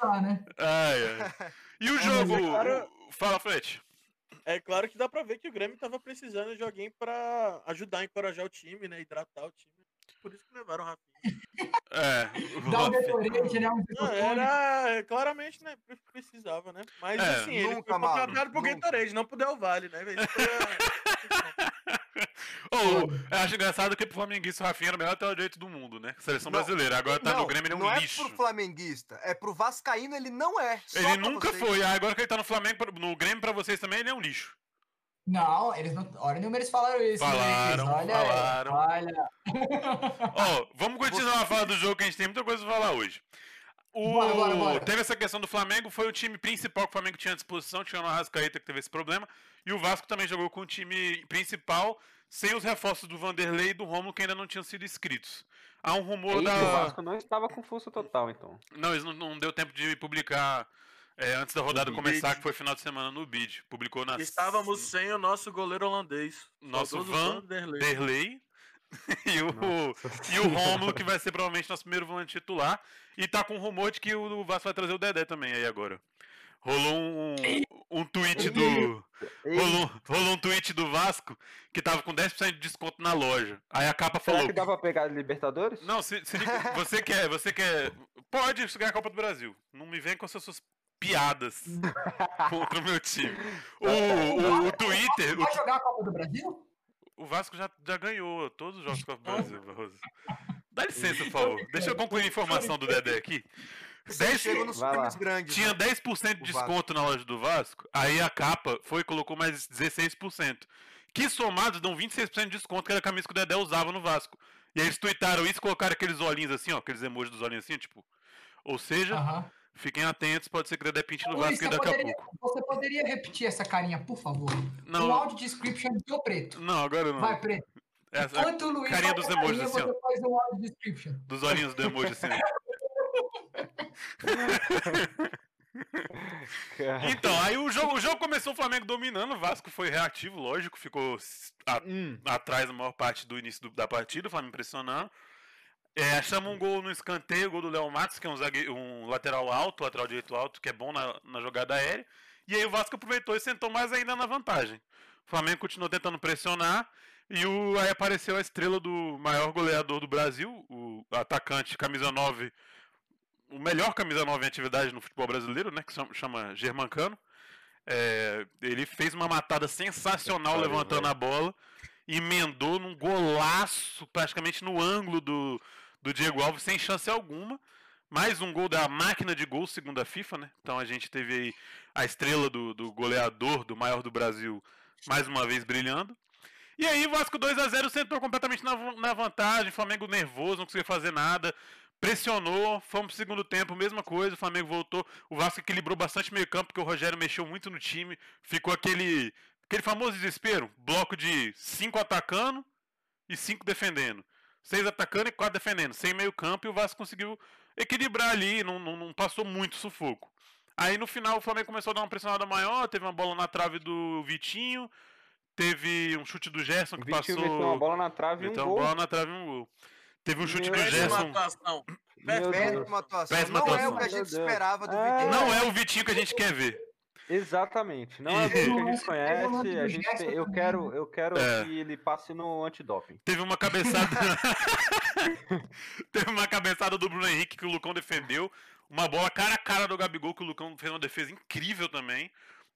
Tá, né? Ai, ai. E o mas jogo? é claro- Fala, Fred. É claro que dá pra ver que o Grêmio tava precisando de alguém pra ajudar a encorajar o time, né? Hidratar o time. Por isso que levaram o Rafinha. É. Dá um o- decorante, né? Um Não, era claramente, né? pre- Precisava, né? Mas É, assim, ele nunca, foi Mauro, contratado pro. Gatorade, não pro Del Valle, né? Isso foi (laughs) Ô, eu acho engraçado que pro Flamenguista o Rafinha era o melhor lateral direito do mundo, né? Seleção Não, brasileira. Agora tá não, no Grêmio, ele é um não lixo. é pro flamenguista, é pro vascaíno, ele não é. Ele nunca vocês. foi. Ah, Agora que ele tá no Flamengo, no Grêmio pra vocês também, ele é um lixo. Não, eles não. Olha nenhuma eles falaram isso. Falaram, Luiz. Olha, falaram. Olha. (laughs) Ó, vamos continuar a falar do jogo que a gente tem muita coisa pra falar hoje. O... Bora, bora, bora. Teve essa questão do Flamengo, foi o time principal que o Flamengo tinha à disposição, tinha o Arrascaeta que teve esse problema. E o Vasco também jogou com o time principal, sem os reforços do Vanderlei e do Romulo que ainda não tinham sido inscritos. Há um rumor Eita, da. O Vasco não estava com força total, então. Não, eles não, não deu tempo de publicar é, antes da rodada começar, que foi final de semana no BID. Publicou na Estávamos sem o nosso goleiro holandês. Nosso Vanderlei. Derlei (laughs) e o, e o Rômulo, que vai ser provavelmente nosso primeiro volante titular. E tá com rumor de que o Vasco vai trazer o Dedé também aí agora. Rolou um, um tweet do. Rolou, rolou um tweet do Vasco que tava com 10% de desconto na loja. Aí a capa Será falou. que dá pra pegar Libertadores? Não, se, se (laughs) você quer, você quer. Pode ganhar a Copa do Brasil. Não me vem com essas suas piadas contra o meu time. (laughs) O, o, o Twitter. o Vai jogar a Copa do Brasil? O Vasco já, já ganhou todos os jogos do Copa do Brasil, Barroso. Dá licença, por favor. Deixa eu concluir a informação do Dedé aqui. Vocês 10 chegam nos times grandes. tinha né? 10% de O desconto na loja do Vasco, aí a capa foi e colocou mais 16%. Que somados dão 26% de desconto, que era a camisa que o Dedé usava no Vasco. E aí eles tuitaram isso e colocaram aqueles olhinhos assim, ó, aqueles emojis dos olhinhos assim, tipo. Ou seja, Aham. fiquem atentos, pode ser que o Dedé pinte no Vasco daqui a poderia, pouco. você poderia repetir essa carinha, por favor? Não. Um áudio description do preto. Não, agora não. Vai, preto. Essa- Enquanto o Luiz carinha dos a emojis carinha, assim, ó. um áudio description. dos olhinhos do emoji assim. (laughs) Então, aí o jogo, o jogo começou o Flamengo dominando, o Vasco foi reativo, lógico, ficou a- Hum, atrás a maior parte do início do- da partida, o Flamengo pressionando. É, chama um gol no escanteio, gol do Léo Matos, que é um, zague- um lateral alto, lateral direito alto, que é bom na, na jogada aérea. E aí o Vasco aproveitou e sentou mais ainda na vantagem. O Flamengo continuou tentando pressionar. E o, aí apareceu a estrela do maior goleador do Brasil, o atacante camisa 9, o melhor camisa 9 em atividade no futebol brasileiro, né? Que chama, chama Germancano. É, ele fez uma matada sensacional levantando velho. a bola, emendou num golaço, praticamente no ângulo do, do Diego Alves, sem chance alguma. Mais um gol da máquina de gol, segundo a FIFA, né? Então a gente teve aí a estrela do, do goleador, do maior do Brasil, mais uma vez brilhando. E aí Vasco 2 a 0 sentou completamente na, na vantagem, Flamengo nervoso, não conseguia fazer nada. Pressionou, fomos pro segundo tempo, mesma coisa, o Flamengo voltou. O Vasco equilibrou bastante meio campo, porque o Rogério mexeu muito no time. Ficou aquele, aquele famoso desespero, bloco de cinco atacando e cinco defendendo. Seis atacando e quatro defendendo, sem meio campo, e o Vasco conseguiu equilibrar ali, não, não, não passou muito sufoco. Aí no final o Flamengo começou a dar uma pressionada maior, teve uma bola na trave do Vitinho, teve um chute do Gerson o que Vitinho passou. meteu uma bola na trave e um gol. uma bola na trave e um gol. Teve um chute do Meu Péssima Gerson. atuação. Péssima atuação. Péssima não é atuação. o que a gente esperava do É. Vitinho. Não é o Vitinho que a gente quer ver. Exatamente. Não é o que a gente conhece. A gente tem- eu quero, eu quero É. que ele passe no antidoping. Teve uma cabeçada. (laughs) Teve uma cabeçada do Bruno Henrique que o Lucão defendeu. Uma bola cara a cara do Gabigol que o Lucão fez uma defesa incrível também.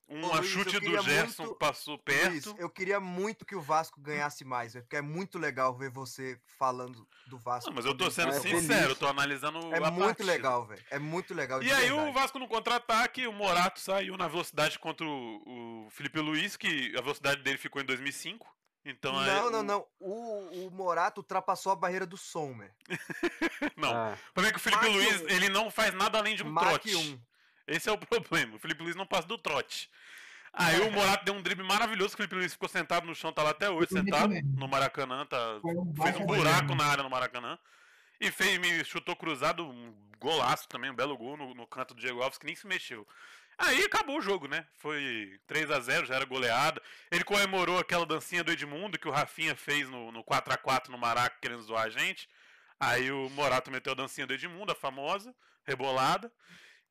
Um Ô, Luiz, chute do queria Gerson muito- passou Luiz, perto. eu queria muito que o Vasco ganhasse mais, velho, porque é muito legal ver você falando do Vasco. Não, mas eu tô sendo é sincero, eu tô analisando É a muito partida. legal, velho. É muito legal. E aí o. Vasco no contra-ataque, o Morato saiu na velocidade contra o, o Felipe Luiz, que a velocidade dele ficou em 2005. Então aí Não, o- não, não. O, o Morato ultrapassou a barreira do som, velho. (laughs) Não, Ah, o problema é que o Felipe Mach Luiz, um. ele não faz nada além de um Mach trote. 1. Esse é o (laughs) problema. O Felipe Luiz não passa do trote. Aí o Morato deu um drible maravilhoso, o Felipe Luiz ficou sentado no chão, tá lá até hoje, sentado no Maracanã, tá, fez um buraco na área no Maracanã. E fez, me chutou cruzado, um golaço também, um belo gol no, no canto do Diego Alves, que nem se mexeu. Aí acabou o jogo, né? Foi 3 a 0 já era goleada. Ele comemorou aquela dancinha do Edmundo que o Rafinha fez no, no 4x4 no Maraca, querendo zoar a gente. Aí o Morato meteu a dancinha do Edmundo, a famosa, rebolada.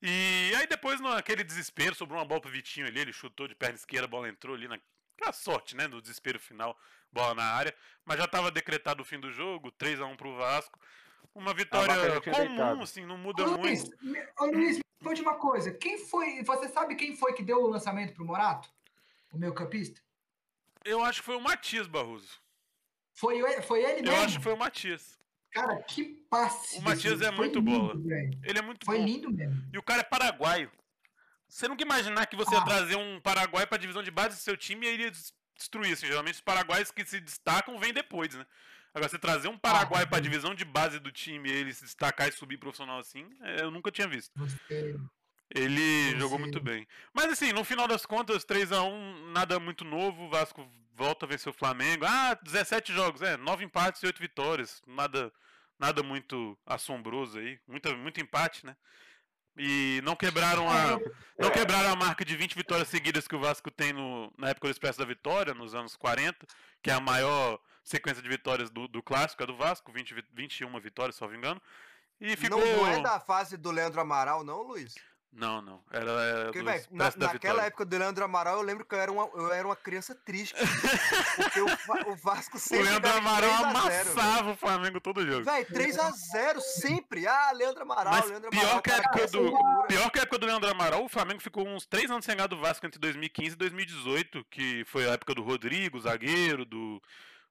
E aí depois, naquele desespero, sobrou uma bola pro Vitinho ali, ele chutou de perna esquerda, a bola entrou ali na. A sorte, né? No desespero final, bola na área. Mas já estava decretado o fim do jogo, 3 a 1 pro Vasco. Uma vitória tinha comum, deitado. assim, não muda Ô, muito. Luiz, me- ô, Luiz, me conte uma coisa. Quem foi. Você sabe quem foi que deu o lançamento pro Morato? O meu campista? Eu acho que foi o Matias Barroso. Foi, foi ele Eu mesmo? acho que foi o Matias. Cara, que passe. O Matias é muito velho. Ele é muito Foi bom. lindo mesmo. E o cara é paraguaio. Você nunca imaginar que você ia Ah. trazer um paraguaio pra divisão de base do seu time e ele ia des- destruir. Assim, geralmente os paraguaios que se destacam vêm depois, né? Agora, você trazer um paraguaio pra sim. divisão de base do time e ele se destacar e subir profissional assim, é, eu nunca tinha visto. Você- Ele Você- jogou muito bem. Mas assim, no final das contas, 3 a 1 nada muito novo. O Vasco volta a vencer o Flamengo. Ah, 17 jogos, é, 9 empates e 8 vitórias. Nada nada muito assombroso aí. Muita, muito empate, né? E não quebraram a (laughs) É, não quebraram a marca de 20 vitórias seguidas que o Vasco tem no, na época do Expresso da Vitória, nos anos 40, que é a maior sequência de vitórias do, do clássico, é do Vasco, 20, vi- 21 vitórias, se não me engano. E ficou. Não, não é da fase do Leandro Amaral, não, Luiz? Não, não. Era, era Porque, do velho, na, naquela Vitória. época do Leandro Amaral, eu lembro que eu era uma, eu era uma criança triste. porque o, o Vasco O sempre Leandro ganha de Amaral 3 a 0, amassava o Flamengo todo jogo. Velho, 3x0 sempre. Ah, Leandro Amaral, Mas Leandro pior Amaral. que a época do-. Pior que a época do Leandro Amaral, o Flamengo ficou uns 3 anos sem ganhar do Vasco entre 2015 e 2018, que foi a época do Rodrigo, zagueiro, do.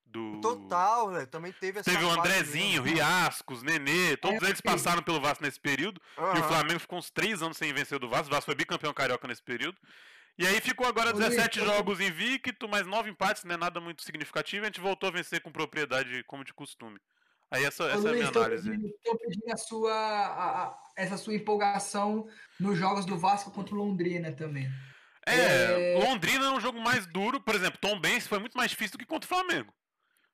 Do... Total, velho. Também teve essa Teve o Andrezinho, mesmo. Riascos, Nenê, todos É, eles passaram pelo Vasco nesse período. E o. Flamengo ficou uns 3 anos sem vencer do Vasco. O Vasco foi bicampeão carioca nesse período. E aí ficou agora Ô, Luiz, 17 eu- jogos invicto, mais 9 empates, não é nada muito significativo. E a gente voltou a vencer com propriedade, como de costume. Aí essa, essa é a Luiz, minha análise. pedindo, tô pedindo a sua, a- a- essa sua empolgação nos jogos do Vasco contra o Londrina também. É, É. Londrina é um jogo mais duro. Por exemplo, Tom Benz foi muito mais difícil do que contra o Flamengo.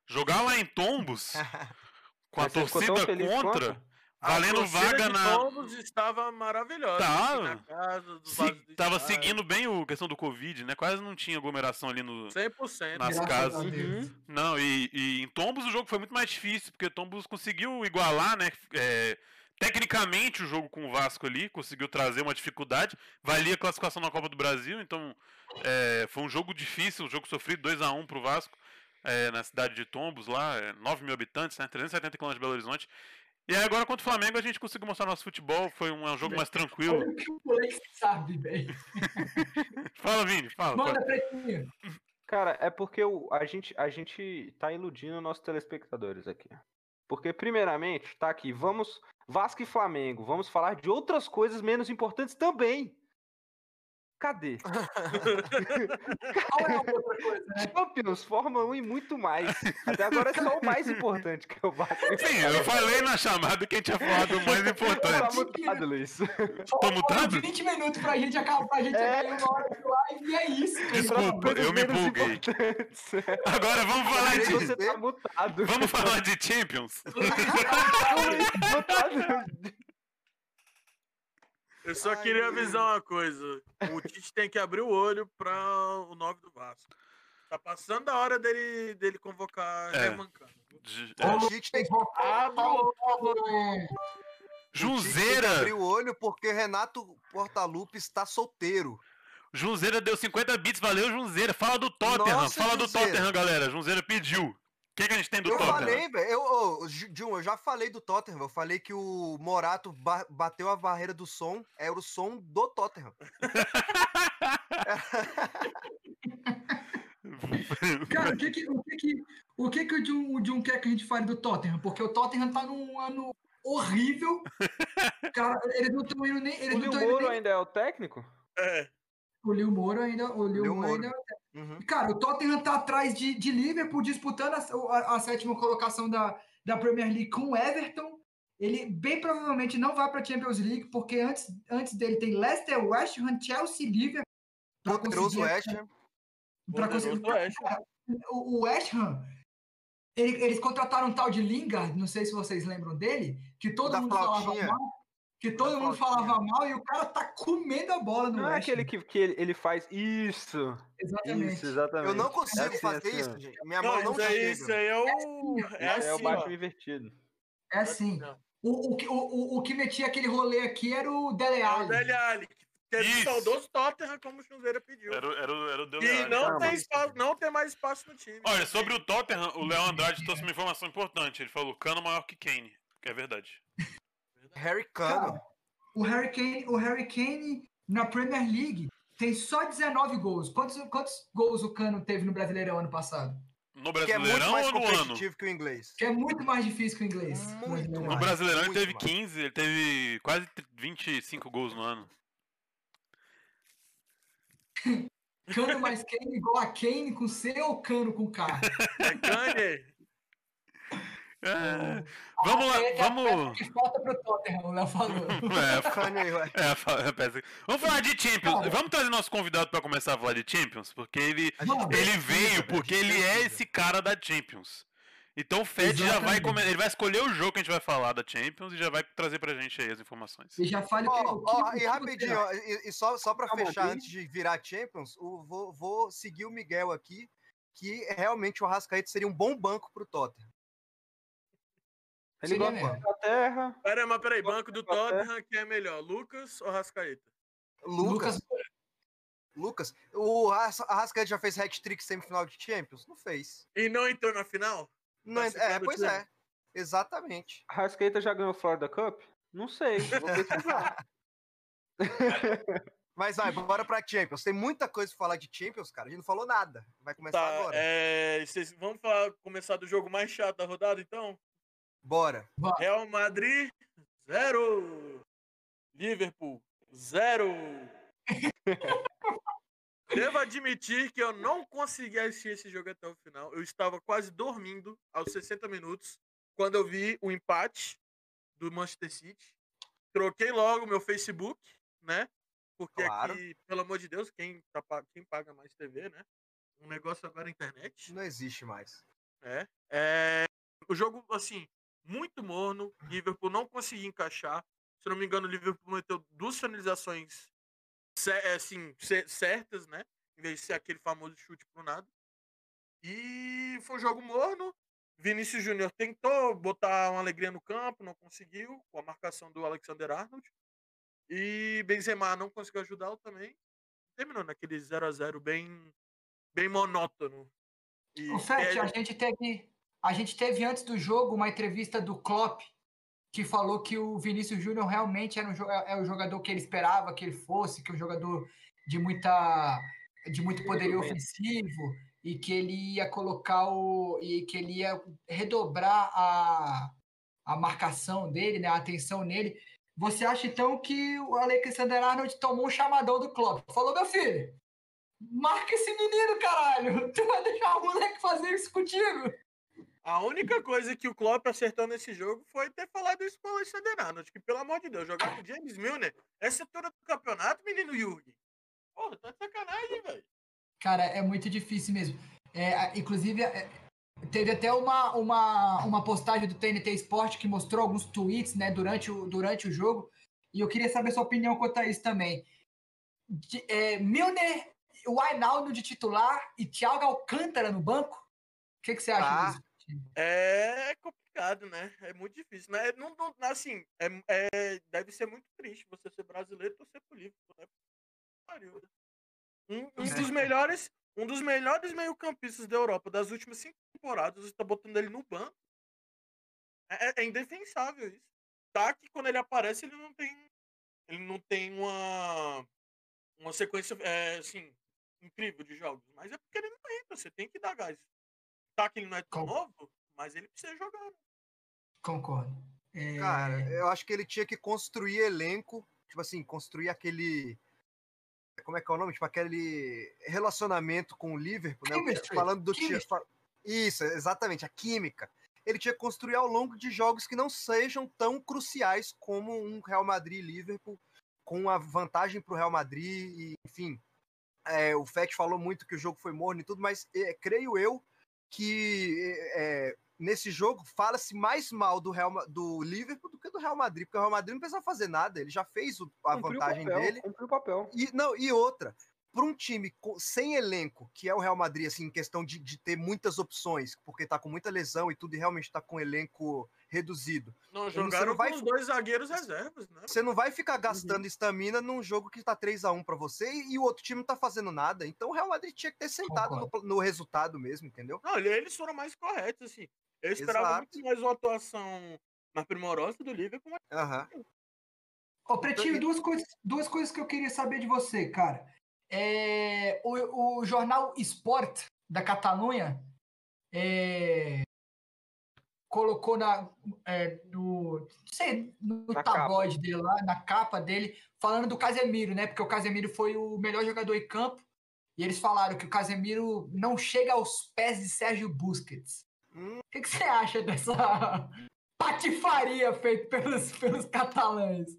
Jogar lá em Tombos, (laughs) com a Mas torcida contra? A valendo vaga na. Tombos estava maravilhosa. Tava. aqui Na casa, dos Se, do tava estádio. seguindo bem o questão do Covid, né? Quase não tinha aglomeração ali no. 100%. Nas Graças casas. a Deus. Não, e, e em Tombos o jogo foi muito mais difícil, porque Tombos conseguiu igualar, né? é, tecnicamente o jogo com o Vasco ali, conseguiu trazer uma dificuldade, valia a classificação na Copa do Brasil, então é, foi um jogo difícil, um jogo sofrido, 2x1 pro Vasco, é, na cidade de Tombos, lá, é, 9 mil habitantes, né? 370 km de Belo Horizonte. E aí agora contra o Flamengo a gente conseguiu mostrar nosso futebol, foi um, é um jogo mais tranquilo. Olha o que o moleque sabe, velho. (laughs) Fala, Vini, fala. fala. Manda, pretinho. Cara, é porque o, a, gente, a gente tá iludindo nossos telespectadores aqui. Porque, primeiramente, tá aqui, vamos. Vasco e Flamengo, vamos falar de outras coisas menos importantes também. Cadê? Qual é a outra coisa, né? Champions, Fórmula 1 e muito mais. Até agora é só o mais importante que é o Vasco. e Sim, eu falei na chamada que a gente ia falar do mais Tá importante. mutado, Luiz. Faltam mutado? 20 minutos pra gente acabar, pra gente É. uma hora de live e é isso. Desculpa, eu me importantes. Agora vamos falar de. Você tá mutado. Vamos falar de Champions? (laughs) mutado. Eu só Ai, queria avisar uma coisa. O Tite tem que abrir o olho para o 9 do Vasco. Tá passando a hora dele, dele convocar É. Herman Cano. De- O é, Tite tem que Abre o Junzeira! abrir o olho porque Renato Portaluppi está solteiro. Junzeira deu 50 bits, valeu, Junzeira. Fala do Tottenham, Nossa, fala do Junzeira. Tottenham, galera. Junzeira pediu. O que, que a gente tem do eu Tottenham? falei, velho. Eu, ô, Ju- Jun, eu já falei do Tottenham. Eu falei que o Morato ba- bateu a barreira do som. Era o som do Tottenham. (laughs) Cara, o que que o, que que, o, que que o Jun, o Jun quer que a gente fale do Tottenham? Porque o Tottenham tá num ano horrível. (laughs) Cara, eles não estão indo nem. Eles O Lil Moro nem. ainda é o técnico? É. O Lil Moro ainda. O Lil Lil Moro ainda. Uhum. Cara, o Tottenham tá atrás de, de Liverpool, disputando a, a- a sétima colocação da, da Premier League com o Everton. Ele bem provavelmente não vai para a Champions League, porque antes, antes dele tem Leicester, West Ham, Chelsea e Liverpool Poderoso West Ham. pra conseguir- West Ham. o, o West Ham, ele- eles contrataram um tal de Lingard, não sei se vocês lembram dele, que todo da mundo falava flautinha. mal, que todo mundo falava mal e o cara tá comendo a bola no Não é West aquele que, que ele, ele faz isso. Exatamente. Isso, exatamente. Eu não consigo assim, fazer assim, isso, gente. Minha mão Não, não isso aí, chega. isso aí é o. É Isso é o assim, Batman ó. invertido. É assim. O, o, que- o, o, o que metia aquele rolê aqui era o Dele É o Alli. Dele Alli, que é do Isso. saudoso Tottenham, como o Chuveira pediu. Era, o- era, era o Dele E Alli. não Caramba. tem, espaço, não tem mais espaço no time. Olha, sobre o Tottenham, o Léo Andrade trouxe uma informação importante. Ele falou Cano maior que Kane, que é verdade. Harry Cano. O Harry Kane, o Harry Kane na Premier League tem só 19 gols. Quantos, quantos gols o Cano teve no Brasileirão ano passado? No Que é muito Brasileirão mais ou no ano? competitivo que o inglês. Que é muito mais difícil que o inglês. Muito Brasileirão. No mais. Brasileirão ele teve mais. 15, ele teve quase 25 gols no ano. (laughs) Cano mais Kane igual a Kane com C ou Cano com K? É Kanye. É, vamos lá, é a vamos. peça que falta pro Tottenham, o Léo falou. (laughs) (laughs) É, peça- Vamos falar de Champions. Cara. Vamos trazer nosso convidado para começar a falar de Champions, porque ele, ele veio porque ele é esse cara da Champions. Então o Fed já vai ele vai escolher o jogo que a gente vai falar da Champions e já vai trazer pra gente aí as informações. E já fale o que, Ó, o que- ó, o que e rapidinho, ó, e, e só, só pra Calma, fechar, antes de virar Champions, o- vou, vou seguir o Miguel aqui, que realmente o Arrascaeta seria um bom banco pro Tottenham. Ele Seria gosta da mesmo. Inglaterra. Pera, mas peraí, banco do. Tottenham, quem é melhor? Lucas ou Rascaeta? Lucas, Lucas, o Arrascaeta já fez hat-trick semifinal de Champions? Não fez. E não entrou na final? Não, é, pois time? é. Exatamente. A Rascaeta já ganhou Florida Cup? Não sei, vou pesquisar. (laughs) (laughs) Mas vai, bora pra Champions. Tem muita coisa pra falar de Champions, cara. A gente não falou nada. Vai começar Tá, agora. é, vocês, vamos falar, começar do jogo mais chato da rodada, então? Bora. Real Madrid, zero. Liverpool, zero. (laughs) Devo admitir que eu não consegui assistir esse jogo até o final. Eu estava quase dormindo aos 60 minutos quando eu vi o empate do Manchester City. Troquei logo meu Facebook, né? Porque Claro. aqui, pelo amor de Deus, quem, tá, quem paga mais TV, né? Um negócio agora é internet. Não existe mais. É. É, O jogo, assim, muito morno. Liverpool não conseguia encaixar. Se não me engano, o Liverpool meteu duas finalizações é, assim, ce- certas, né? Em vez de ser aquele famoso chute pro nada. E foi um jogo morno. Vinícius Júnior tentou botar uma alegria no campo, não conseguiu, com a marcação do Alexander Arnold. E Benzema não conseguiu ajudá-lo também. Terminou naquele 0 a 0 bem, bem monótono. E O Fett, é- a gente teve, a gente teve antes do jogo uma entrevista do Klopp que falou que o Vinícius Júnior realmente era um, é é o jogador que ele esperava que ele fosse, que é um jogador de muita de muito poderio ofensivo e que ele ia colocar o e que ele ia redobrar a, a marcação dele, né, a atenção nele. Você acha então que o Alexander Arnold tomou um chamadão do Klopp? Falou, meu filho, marca esse menino, caralho! (laughs) Tu vai deixar o moleque fazer isso contigo? A única coisa que o Klopp acertou nesse jogo foi ter falado isso com o Alexander Arnold, que pelo amor de Deus, jogar com o James Milner, essa altura do campeonato, menino Jurgen. Porra, tá de sacanagem, velho. Cara, é muito difícil mesmo. É, inclusive, é, teve até uma, uma, uma postagem do TNT Sport que mostrou alguns tweets né, durante, o, durante o jogo. E eu queria saber sua opinião quanto a isso também. De, é, Milner, o Ainaldo de titular e Thiago Alcântara no banco? O que, que você acha Ah, disso? É complicado, né? É muito difícil, né? Não, não- assim, é, é- deve ser muito triste você ser brasileiro e torcer pro Liverpool, né? Pariu, né? Um, um É. dos melhores, um dos melhores meio-campistas da Europa das últimas cinco temporadas, você tá botando ele no banco. É, é- é indefensável isso. Tá que quando ele aparece, ele não tem. Ele não tem uma. Uma sequência é, assim, incrível de jogos. Mas é porque ele não entra, você tem que dar gás. Tá que ele não é tão novo, mas ele precisa jogar. né? Concordo. É, Cara, eu acho que ele tinha que construir elenco, tipo assim, construir aquele. Como é que é o nome? Tipo, aquele relacionamento com o Liverpool, né? Falando do time. Isso, exatamente, a química. Ele tinha que construir ao longo de jogos que não sejam tão cruciais como um Real Madrid e Liverpool, com a vantagem para o Real Madrid, e, enfim. é, o Fett falou muito que o jogo foi morno e tudo, mas é, creio eu que é, nesse jogo fala-se mais mal do, Real, do Liverpool do que do Real Madrid, porque o Real Madrid não precisa fazer nada, ele já fez o, a Cumpriu vantagem papel, dele. Cumpriu o papel. E, não, e outra, para um time sem elenco, que é o Real Madrid, assim, em questão de, de ter muitas opções, porque tá com muita lesão e tudo, e realmente tá com elenco reduzido. Não, você jogaram não vai com dois zagueiros reservas, né? Você não vai ficar gastando estamina num jogo que tá 3 a 1 para você e, o outro time não tá fazendo nada. Então o Real Madrid tinha que ter sentado no, no resultado mesmo, entendeu? Não, ele- eles foram mais corretos, assim. Eu esperava Exato. muito mais uma atuação mais primorosa do Liverpool, mas Aham. Ô, Pretinho, Então, duas coisas, duas coisas que eu queria saber de você, cara. É, o, o jornal Sport da Catalunha é, colocou na, é, no, não sei, no Na tabloide dele lá, na capa dele, falando do Casemiro, né? Porque o Casemiro foi o melhor jogador em campo. E eles falaram que o Casemiro não chega aos pés de Sérgio Busquets. Hum. O que, que você acha dessa (laughs) patifaria feita pelos, pelos catalães?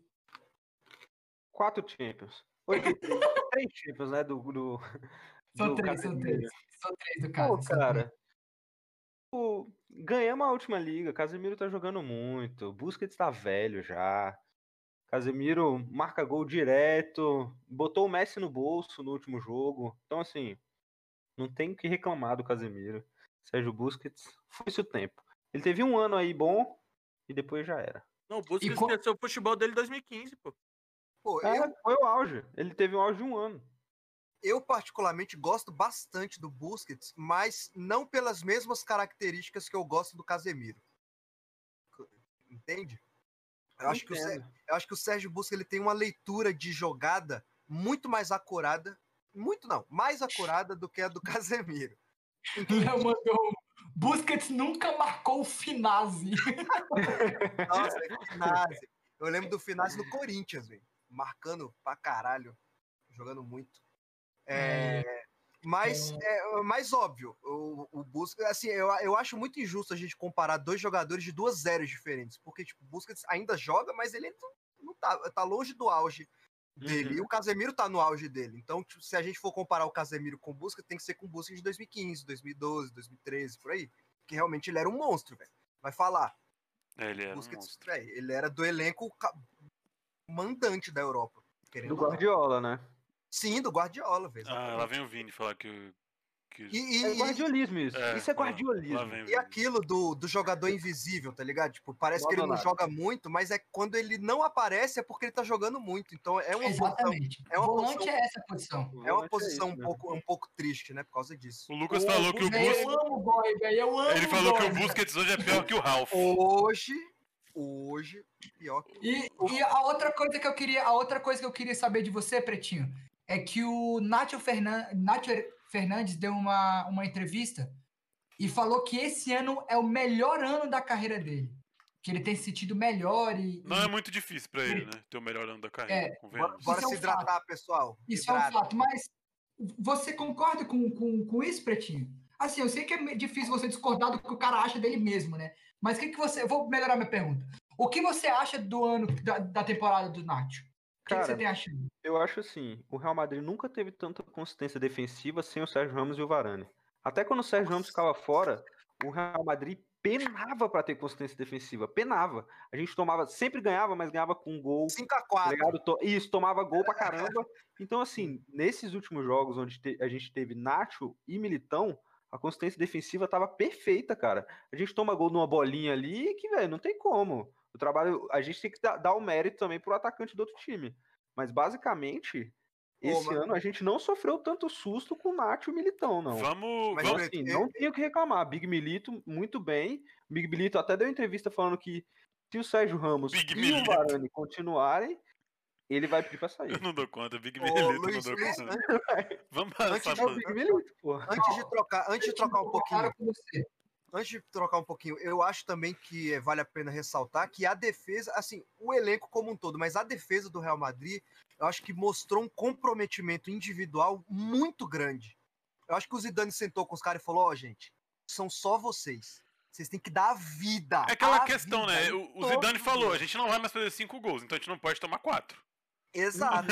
Quatro Champions. Oito, (laughs) três Champions, né? Do, do, São do três, são Casemiro. três. São três do caso. Pô, cara. Pô, ganhamos a última liga. Casemiro tá jogando muito. Busquets tá velho já. Casemiro marca gol direto. Botou o Messi no bolso no último jogo. Então, assim, não tem o que reclamar do Casemiro. Sérgio Busquets, foi-se o tempo. Ele teve um ano aí bom e depois já era. não, o Busquets co- esqueceu o futebol dele em 2015, pô. Pô, É, eu, foi o auge. Ele teve um auge de um ano. Eu particularmente gosto bastante do Busquets, mas não pelas mesmas características que eu gosto do Casemiro. Entende? Eu acho, que o, Sé- Entendo. eu acho que o Sérgio Busquets ele tem uma leitura de jogada muito mais acurada, muito não, mais acurada do que a do (laughs) Casemiro. Léo mandou. Busquets nunca marcou o Finazzi. (laughs) Nossa, é Finazzi. Eu lembro do Finazzi no Corinthians, velho. Marcando pra caralho. Jogando muito. É, mas, é, mais óbvio, o, o Busquets, assim, eu, eu acho muito injusto a gente comparar dois jogadores de duas eras diferentes. Porque, tipo, o Busquets ainda joga, mas ele não, não tá, tá longe do auge dele. Uhum. E o Casemiro tá no auge dele. Então, tipo, se a gente for comparar o Casemiro com o Busquets, tem que ser com o Busquets de 2015, 2012, 2013, por aí. Porque realmente ele era um monstro, velho. Vai falar. É, ele era um Busquets, monstro. é, ele era do elenco mandante da Europa. Do. Guardiola, né? Sim, do Guardiola, velho. Ah, lá vem o Vini falar que. o- que... E, e- É e- guardiolismo isso. É, isso é lá- guardiolismo. e aquilo do, do jogador invisível, tá ligado? Tipo, parece que ele não joga muito, mas é quando ele não aparece é porque ele tá jogando muito. Então é uma posição, Exatamente. é uma Volante posição- é essa a posição. é uma Volante posição isso, um, né? pouco, um pouco triste, né? Por causa disso. O Lucas O falou que o Busquets. eu amo o boy, velho. Eu amo Ele falou que o boy. Busquets hoje é pior que o Ralph. Hoje, hoje, pior que E, e a outra coisa que eu queria, a outra coisa que eu queria saber de você, Pretinho, é que o Nacho, Fernan, Nacho Fernandes deu uma, uma entrevista e falou que esse ano é o melhor ano da carreira dele. Que ele tem se sentido melhor e. Não é e muito difícil pra ele, né? Ter o melhor ano da carreira. bora, convenhamos. bora Isso é se um hidratar, pessoal. Isso é um Hidrata. fato, mas você concorda com, com, com isso, Pretinho? Assim, eu sei que é difícil você discordar do que o cara acha dele mesmo, né? Mas o que, que você. Eu vou melhorar minha pergunta. O que você acha do ano da, da temporada do Nacho? O que, você Cara, tem achado? Eu acho assim, o Real Madrid nunca teve tanta consistência defensiva sem o Sérgio Ramos e o Varane. Até quando o Sérgio Ramos ficava fora, o Real Madrid penava pra ter consistência defensiva, penava. A gente tomava, sempre ganhava, mas ganhava com um gol, 5 a tá 4 ligado? To- Isso, tomava gol pra (laughs) caramba. Então assim, nesses últimos jogos onde a gente teve Nacho e Militão, a consistência defensiva tava perfeita, cara. A gente toma gol numa bolinha ali que, velho, não tem como. O trabalho, a gente tem que dar, dar o mérito também pro atacante do outro time. Mas basicamente, Pô, esse mas- ano a gente não sofreu tanto susto com o Nacho e o Militão, não. Vamos. Mas vamos... Assim, não tenho o que reclamar. Big Milito, muito bem. Big Milito até deu entrevista falando que se o Sérgio Ramos Big e Milito. o Varane continuarem, ele vai pedir pra sair. Eu não dou conta, Big Ô, Milito, não dou Luiz, conta. an- Vamos antes passar de o pra- Big Milito, pô. antes de trocar, antes de trocar um pouquinho, Claro com você. Antes de trocar um pouquinho, eu acho também que vale a pena ressaltar que a defesa, assim, o elenco como um todo, mas a defesa do Real Madrid, eu acho que mostrou um comprometimento individual muito grande. Eu acho que o Zidane sentou com os caras e falou: Ó, gente, são só vocês. Vocês têm que dar a vida. É aquela a questão, vida né? O, o Zidane falou: a jogos." gente não vai mais fazer cinco gols, então a gente não pode tomar quatro. Exato.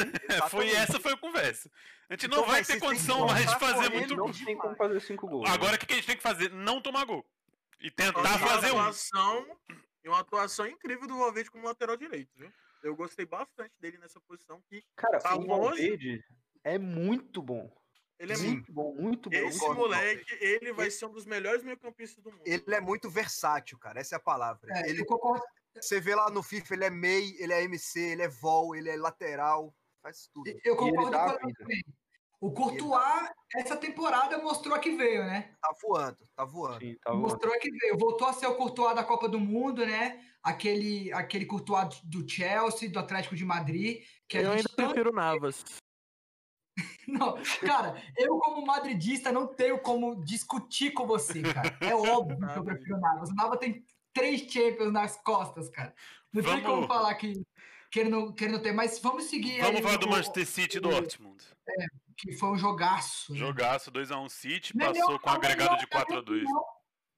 Foi exatamente. essa foi a conversa. A gente Então, não vai véi, ter condição mais de fazer muito gol. Não tem como fazer cinco gols. Agora o que que a gente tem que fazer? Não tomar gol. E tentar E uma fazer um. atuação, e uma atuação incrível do Valverde como lateral direito, viu? Eu gostei bastante dele nessa posição, que Cara, tá o. Valverde é muito bom. ele é Sim. muito. Muito bom, muito bom. Esse moleque, ele vai ser um dos melhores meio-campistas do mundo. Ele é muito versátil, cara. Essa é a palavra. É, ele, eu concordo. Você vê lá no FIFA, ele é MEI, ele é MC, ele é vol, ele é lateral. Faz tudo. Eu concordo ele com a o vida. também. O Courtois, essa temporada, mostrou a que veio, né? Tá voando, tá voando. Sim, tá bom. Mostrou que veio. Voltou a ser o Courtois da Copa do Mundo, né? Aquele, aquele Courtois do Chelsea, do Atlético de Madrid. Que a Eu gente ainda tanto- prefiro Navas. (laughs) Não, cara, eu como madridista não tenho como discutir com você, cara. É óbvio que eu prefiro o Navas. O Navas tem três Champions nas costas, cara. Não tem Vamos- como falar que, que, ele não, que ele não tem. Mas vamos seguir Vamos aí falar do o- Manchester City e Dortmund. que foi um jogaço. né? Jogaço 2x1 City, Melhor- passou com um agregado de 4x2.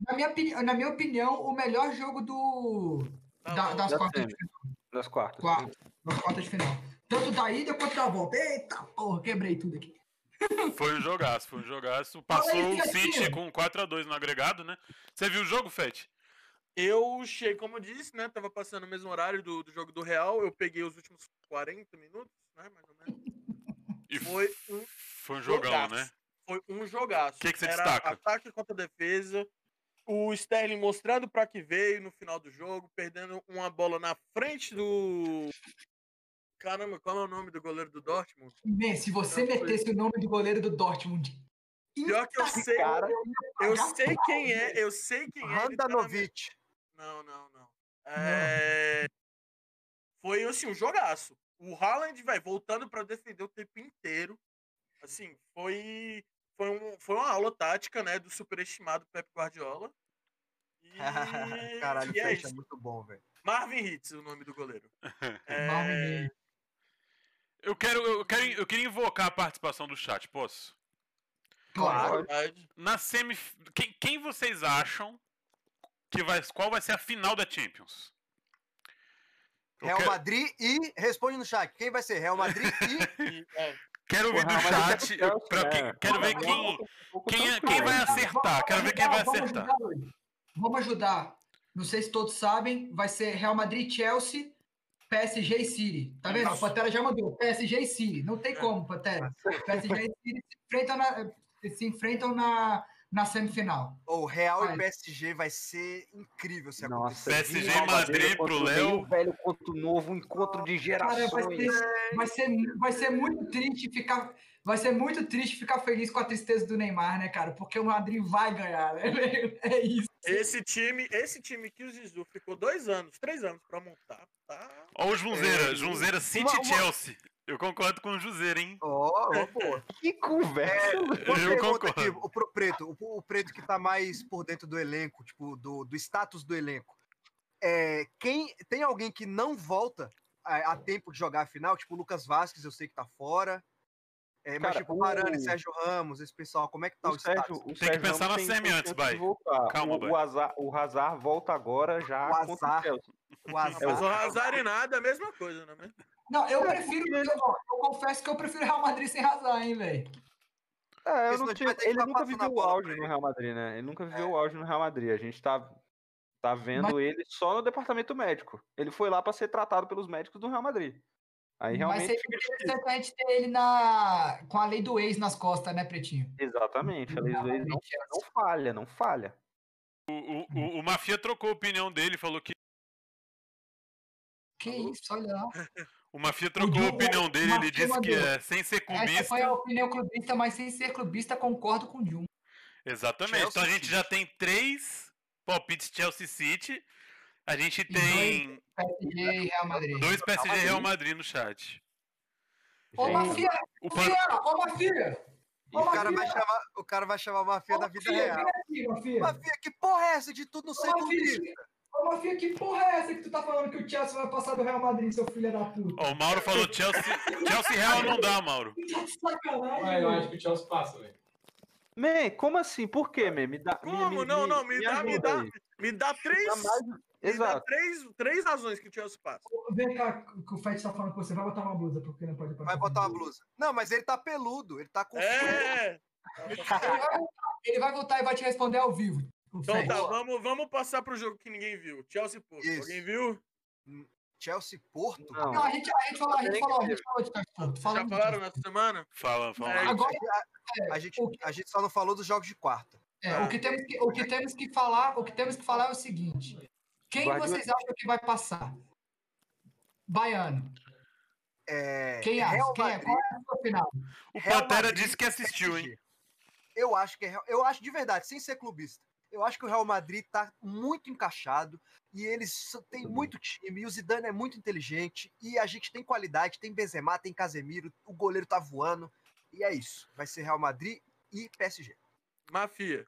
Na minha, opini- na minha opinião, o melhor jogo do, Tá da- das, Da quartas de semi. final, Das quartas. Quartas. das quartas de final. Tanto da ida quanto da volta. Eita porra, quebrei tudo aqui. Foi um jogaço, foi um jogaço. Passou o City com 4x2 no agregado, né? Você viu o jogo, Fete? Eu cheguei, como eu disse, né? Tava passando o mesmo horário do, do jogo do Real. Eu peguei os últimos 40 minutos, né? Mais ou menos. E Foi um, foi um jogão, jogaço. né? foi um jogaço. Que que você Era destaca? Ataque contra defesa. O Sterling mostrando pra que veio no final do jogo, perdendo uma bola na frente do. Caramba, qual é o nome do goleiro do Dortmund? Bem, se você Não, foi- metesse o nome do goleiro do Dortmund. Pior que eu sei, Cara, eu sei quem é, eu sei quem é. Handanovic. Não, não, não. É... Foi assim, um jogaço. O Haaland, vai voltando pra defender o tempo inteiro. Assim, foi foi, um, foi uma aula tática, né, do superestimado Pep Guardiola. E, (laughs) Caralho, e é é muito bom, velho. Marvin Hitz, o nome do goleiro. (laughs) É, Marvin Hitz. Eu quero, eu quero, eu queria invocar a participação do chat, posso? Claro. Na semi, quem, quem vocês acham que vai, qual vai ser a final da Champions? Eu Real quero, Madrid e. Responde no chat. Quem vai ser? Real Madrid (laughs) e. É, quero O do chat, o pra quem- quero ver quem, quem, é- quem vai acertar, quero ver quem vai Vamos acertar. Vamos ajudar. Não sei se todos sabem, vai ser Real Madrid, Chelsea, PSG e City. Tá vendo? A Pantera já mandou. PSG e City. Não tem como, Pantera. PSG e City se enfrentam na, se enfrentam na, na semifinal. O Real Vai. e PSG vai ser incrível se Nossa, acontecer. PSG e Madrid Madrid pro Léo. velho contra o novo, um encontro de Cara, vai gerações. ser, vai, ser, vai ser muito triste ficar. Vai ser muito triste ficar feliz com a tristeza do Neymar, né, cara? Porque o Madrid vai ganhar, né? (laughs) É isso. esse time, esse time que o Zizou ficou dois anos, três anos pra montar, tá? Ó o Junzeira, É, Junzeira City uma- e uma- Chelsea. Eu concordo com o Juzeira, hein? Ó, pô. (laughs) Que conversa! Uma Eu concordo. aqui, o pro preto, o, o preto que tá mais por dentro do elenco, tipo, do, do status do elenco. É, quem tem alguém que não volta a, a tempo de jogar a final, tipo o Lucas Vasquez, eu sei que tá fora. É, mas Cara, tipo, o- Varane, Sérgio Ramos, esse pessoal, como é que tá o, O Sérgio, status? o Tem que Sérgio pensar Ramos na semi antes, voltar. Calma, o, o, Hazard, o Hazard volta agora já O Hazard. o Chelsea. O Mas azar. o Hazard e nada é a mesma coisa, não é mesmo? Não, eu prefiro. Eu, eu confesso que eu prefiro Real Madrid sem razão, hein, velho. É, não tinha- ele nunca viveu o auge no. Real Madrid, né? Ele nunca viveu É. o auge no Real Madrid. A gente tá, tá vendo ele só no departamento médico. Ele foi lá pra ser tratado pelos médicos do Real Madrid. Aí Mas realmente seria fica difícil. interessante ter ele na... com a lei do ex nas costas, né, Pretinho? Exatamente. A Leis Real não, Madrid, Chelsea. não falha, não falha. O, o, o, o Mafia trocou a opinião dele, falou que. Que isso, olha lá. (laughs) O Mafia trocou a opinião dele, ele disse que é sem ser Essa clubista. foi a opinião clubista, mas sem ser clubista, concordo com o Dilma. Exatamente. então a Chelsea gente já tem três palpites Chelsea City. A gente tem PSG e Real Madrid. dois PSG e Real Madrid no chat. Ô, Mafia! O Mafia! Ô, Mafia! O cara, vai chamar, o cara vai chamar a mafia Ô, da vida Mafia, real. Mafia! Mafia, que porra é essa de tudo não ser clubista? Ô, Mafia, que porra é essa que tu tá falando que o Chelsea vai passar do Real Madrid, seu filho da puta? Ó, o Mauro falou Chelsea. Chelsea Real não dá, Mauro. (laughs) Tá de sacanagem, Ah, eu acho que o Chelsea passa, velho. Man, como assim? Por quê, man? Me dá, me- Como? me- não, me- não, me, dá, me, dá, aí. me dá três. Dá mais- Me dá Exato. três, três razões que o Chelsea passa. Vem cá, que o Fed tá falando com você. Vai botar uma blusa, porque não pode Vai botar uma blusa. Não, mas ele tá peludo, ele tá com. É! Ele vai voltar e vai te responder ao vivo. Então tá, vamos, vamos passar pro jogo que ninguém viu. Chelsea Porto. Isso. Alguém viu? Chelsea Porto? Não. Não, a gente, a gente falou, a gente falou, a gente falou de Chelsea. Já Falamos de falaram Chelsea. nessa semana? Fala, fala. É, Agora, A gente, a gente só não falou dos jogos de quarta. é, o, que temos que, o que temos que falar, o que temos que falar é o seguinte: quem Guardiola- vocês acham que vai passar? Baiano. É, Quem acha? Real Quem é? Madrid, Qual é a sua final? O Real Pantera Madrid disse que assistiu, hein? Eu acho que é, Real- eu acho de verdade, sem ser clubista. Eu acho que o Real Madrid tá muito encaixado e eles têm muito time e o Zidane é muito inteligente e a gente tem qualidade, tem Benzema, tem Casemiro, o goleiro tá voando e é isso. Vai ser Real Madrid e PSG. Mafia.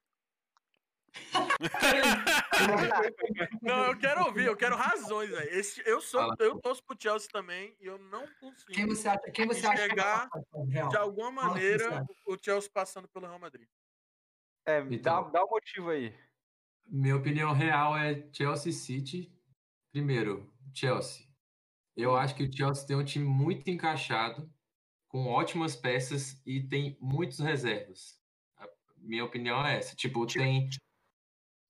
(laughs) Não, eu quero ouvir, eu quero razões, velho. Esse- Eu sou, Fala. eu torço pro Chelsea também e eu não consigo, Quem você acha, quem você acha? Real? de alguma maneira, o Chelsea passando pelo Real Madrid. É, Então. dá o motivo aí. Minha opinião real é Chelsea City. Primeiro, Chelsea. Eu acho que o Chelsea tem um time muito encaixado, com ótimas peças e tem muitos reservas. A minha opinião é essa. Tipo, tem.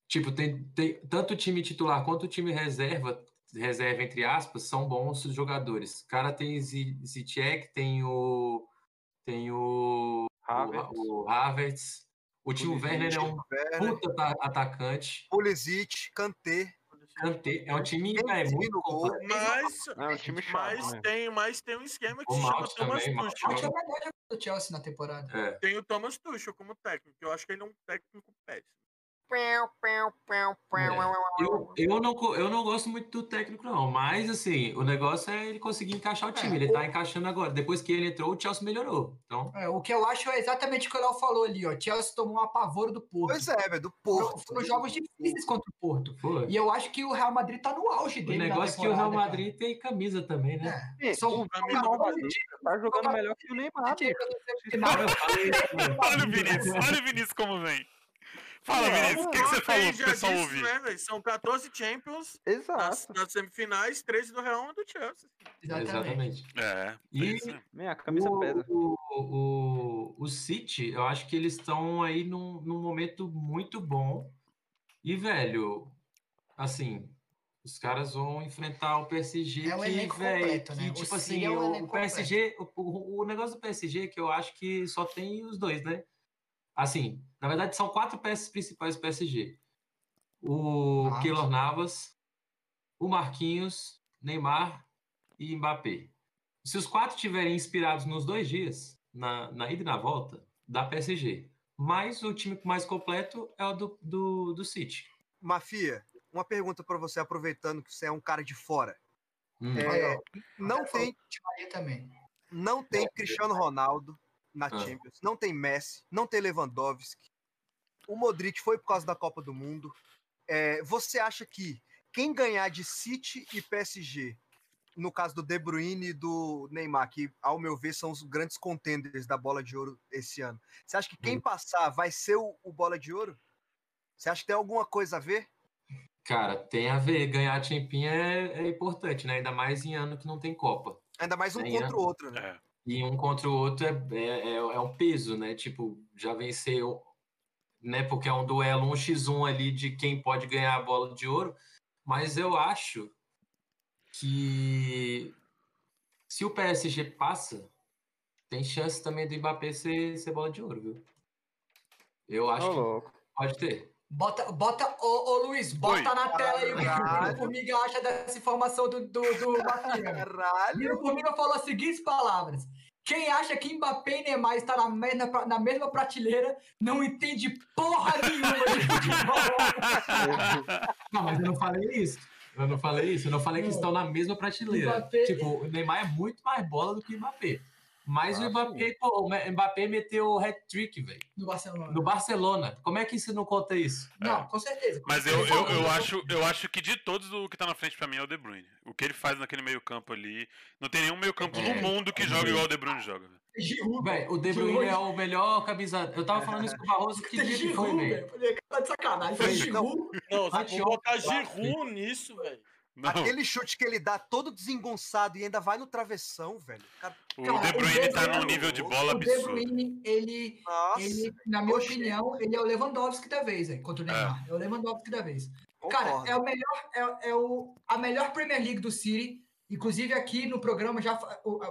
Tipo, tem, tem tanto o time titular quanto o time reserva, reserva entre aspas, são bons jogadores. O cara tem Zi- Ziyech, tem o. Tem o. Havertz. O, o Havertz. O Timo Werner é um Werner, puta ata- atacante. Pulisic, Kanté, Kanté é um time Benzema é, muito gol. Mas, É um time chato, mas, né? tem, mas tem um esquema que O se chama Thomas também, Tuchel. Que é o melhor do Chelsea na temporada. É. Tem o Thomas Tuchel como técnico. Eu acho que ele é um técnico péssimo. Eu, eu, não, eu não gosto muito do técnico, não, mas assim, o negócio é ele conseguir encaixar o time. É, ele o- tá encaixando agora. Depois que ele entrou, o Chelsea melhorou. Então, É, o que eu acho é exatamente o que o Léo falou ali, ó. Chelsea tomou um apavoro do Porto. Pois é, velho, do Porto. Foram jogos difíceis contra o Porto. foi. E eu acho que o Real Madrid tá no auge O dele. na negócio é que o Real Madrid tem camisa também, né? cara. Ih, São- o Real Madrid tá jogando melhor que o Neymar. Cara? Olha o Vinícius, olha o Vinícius como vem. Fala, É, Vinícius, o que, que você falou pro pessoal disse, ouvir? né? São 14 Champions nas, Exato. nas semifinais, 13 do Real e do Chelsea. Exatamente. É, E- é isso mesmo. Man, a camisa o, pesa. O, o, o City, eu acho que eles estão aí num, num momento muito bom. E, velho, assim, os caras vão enfrentar o PSG É um que, velho, completo, né? tipo assim, é um o, PSG, o, o, o negócio do PSG é que eu acho que só tem os dois, né? Assim, na verdade são quatro peças principais do PSG. O Navas. Keylor Navas, o Marquinhos, Neymar e Mbappé. Se os quatro estiverem inspirados nos dois dias, na, na ida e na volta, dá PSG. Mas o time mais completo é o do, do, do City. Mafia, uma pergunta pra você, aproveitando que você é um cara de fora. Hum. É, não tem, Maria também. não tem Cristiano Ronaldo na Ah. Champions, não tem Messi, não tem Lewandowski. O Modric foi por causa da Copa do Mundo. É, você acha que quem ganhar de City e PSG, no caso do De Bruyne e do Neymar, que ao meu ver são os grandes contenders da Bola de Ouro esse ano, você acha que quem Hum. passar vai ser o, o Bola de Ouro? Você acha que tem alguma coisa a ver? Cara, tem a ver. Ganhar a Champinha é, é importante, né? Ainda mais em ano que não tem Copa. Ainda mais um Tem, contra o outro, né? É. E um contra o outro é, é, é, é um peso, né? Tipo, já venceu, né? Porque é um duelo, um x1 ali de quem pode ganhar a bola de ouro. Mas eu acho que se o PSG passa, tem chance também do Mbappé ser, ser bola de ouro, viu? Eu acho Ô, que pode ter. Bota, bota, ô, ô Luiz, bota Oi. na tela aí o que o Formiga acha dessa informação do, do, do (laughs) Mafia. Caralho! Miro Formiga falou as seguintes palavras. Quem acha que Mbappé e Neymar estão na mesma, na mesma prateleira não entende porra nenhuma de futebol. Não, mas eu não falei isso. Eu não falei isso. Eu não falei que estão na mesma prateleira. Mbappé- Tipo, o Neymar é muito mais bola do que o Mbappé. Mas o Ah, Mbappé, pô, o Mbappé meteu o hat-trick, velho. No Barcelona. No Barcelona. Como é que você não conta isso? Não, com certeza. Mas eu, eu, eu, acho, eu acho que de todos o que tá na frente pra mim é o De Bruyne. O que ele faz naquele meio campo ali. Não tem nenhum meio campo É, no mundo que é joga igual o De Bruyne joga. velho. Giroud, Velho, o De Bruyne hoje- é o melhor camisa. Eu tava falando isso com o Barroso que dia que foi, Giroud, velho. Tá de sacanagem. Foi Não. Giroud. Não, se Anteontem, for botar Giroud nisso, velho. Não, Aquele chute que ele dá todo desengonçado e ainda vai no travessão, velho. Cara, o Cara, De o Bruyne tá num nível de bola O De absurdo. Bruyne, ele, Nossa, ele, na minha Oxe. opinião, ele é o Lewandowski da vez, velho, contra o Neymar. É, o Lewandowski da vez. Cara, concordo. é o melhor, é, é o, a melhor Premier League do City. Inclusive aqui no programa já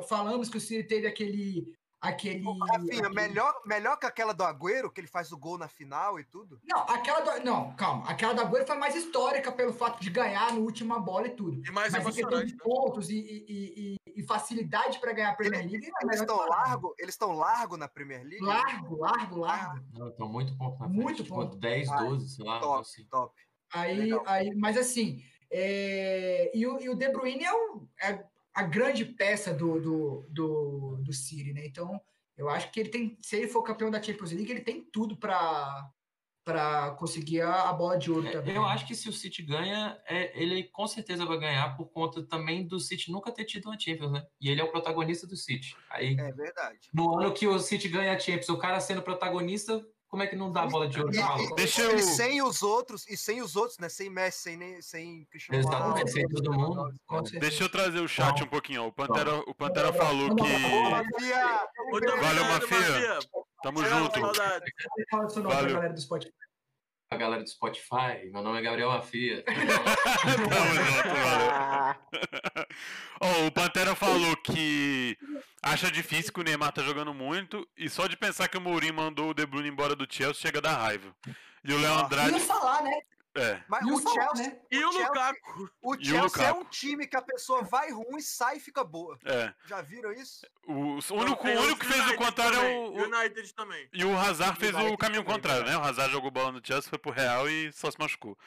falamos que o City teve aquele. Aquele, Rafinha, aquele- melhor, melhor que aquela do Agüero, que ele faz o gol na final e tudo. Não, aquela do, não, calma. Aquela do Agüero foi mais histórica pelo fato de ganhar no última bola e tudo. E mais Mas emocionante. de né? pontos e, e- e- e- e facilidade para ganhar a Premier League, é Eles estão largo, eles estão largo na Premier League. Largo, largo, largo. Não, estão muito ponto na Muito frente. Tipo, ponto. 10, Ah, 12, sei lá. Top, assim. top. Aí, Legal. aí, mas assim, é, e, o, e o De Bruyne é, o- é a grande peça do, do, do, do City, né? Então, eu acho que ele tem, se ele for campeão da Champions League, ele tem tudo para para conseguir a, a bola de ouro também. É, Eu acho que se o City ganha, é, ele com certeza vai ganhar por conta também do City nunca ter tido uma Champions, né? E ele é o protagonista do City. Aí, É verdade. no ano que o City ganha a Champions, o cara sendo protagonista, como é que não dá a bola de ouro? E- pro e-? Deixa e eu- sem os outros, e sem os outros, né? Sem Messi, sem, sem Cristiano Exatamente, Ronaldo. sem todo mundo. Deixa eu trazer o chat Não. um pouquinho. O Pantera, o Pantera falou que. Valeu, Mafia. Tamo Tchau, junto. Valeu. Galera do Spotify. A galera do Spotify, meu nome é Gabriel Mafia. (laughs) Tamo junto, valeu. (laughs) Ó, o Pantera falou que acha difícil que o Neymar tá jogando muito e só de pensar que o Mourinho mandou o De Bruyne embora do Chelsea chega a dar raiva. E o Léo Andrade. o Salah, né? É. Mas E o o Chelsea, né? E o Chelsea- Lukaku? o E o Chelsea é Lukaku. um time que a pessoa vai ruim, sai e fica boa. É. Já viram isso? O, o único, o único que fez o contrário é também, o. o- United também. E o Hazard fez o caminho também, contrário, né? O Hazard jogou bola no Chelsea, foi pro Real e só se machucou.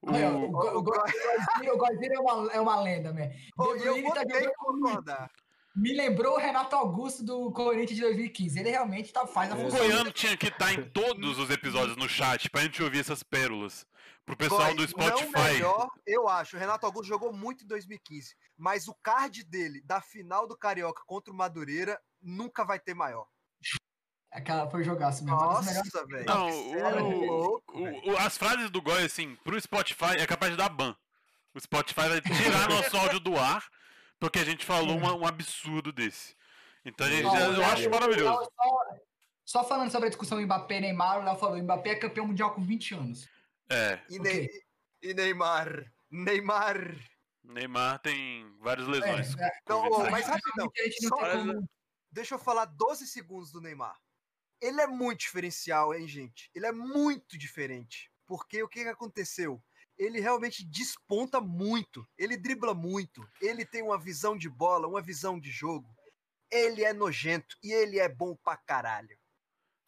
O, o, o, o- o o Goizinho é uma, é uma lenda, né? E eu Bruyne vou tá jogando concordar. Me lembrou o Renato Augusto do Corinthians de 2015. Ele realmente tá, faz a o. Goiano tinha que estar em todos os episódios no chat pra gente ouvir essas pérolas. Pro pessoal do Não Spotify. melhor, eu acho. O Renato Augusto jogou muito em 2015. Mas o card dele, da final do Carioca contra o Madureira, nunca vai ter maior. Aquela foi jogaço mesmo. uma das melhores- Nossa, velho. Não, é o- louco, O- velho. o- as frases do Goi, assim, pro Spotify é capaz de dar ban. O Spotify vai tirar (laughs) nosso áudio do ar porque a gente falou uma- um absurdo desse. Então a gente, Ó, o eu acho maravilhoso. Só, só falando sobre a discussão Mbappé e Neymar, o Léo falou: Mbappé é campeão mundial com 20 anos. É, E, Ok. Ney- e Neymar. Neymar. Neymar tem várias lesões. É, é, ô, mas rapidão. Só Deixa eu falar 12 segundos do Neymar. Ele é muito diferencial, hein, gente? Ele é muito diferente. Porque o que, que aconteceu? Ele realmente desponta muito. Ele dribla muito. Ele tem uma visão de bola, uma visão de jogo. Ele é nojento e ele é bom pra caralho.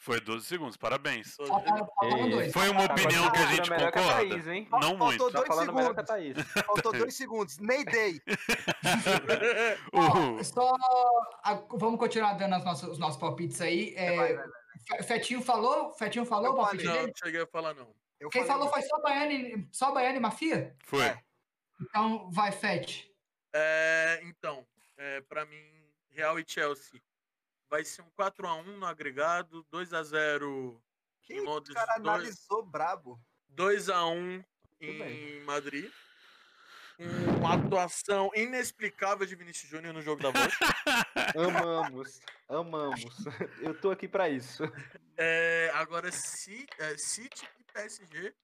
Foi 12 segundos, parabéns. Faltaram faltaram dois. Foi uma Tá opinião que a gente que a concorda. Thaís, hein? Não Faltou muito. Tá dois a segundos. Thaís. Faltou dois segundos. Day. O- (laughs) Só a- vamos continuar dando as nossas- os nossos palpites aí. É, Vai, vai, Fe- Fetinho falou? Fetinho falou Eu o palpite. Não, dele? não cheguei a falar, não. Eu Quem falou foi só Baiane, só Baiane e Mafia? Foi. É. Então vai, Fet. É, então, é, para mim, Real e Chelsea vai ser um 4x1 no agregado, 2x0 Que em Londres, cara 2, analisou brabo. 2x1 em bem. Madrid. Uma atuação inexplicável de Vinícius Júnior no jogo da volta. (laughs) Amamos, amamos. Eu tô aqui pra isso. É, agora, Ci- é, City e PSG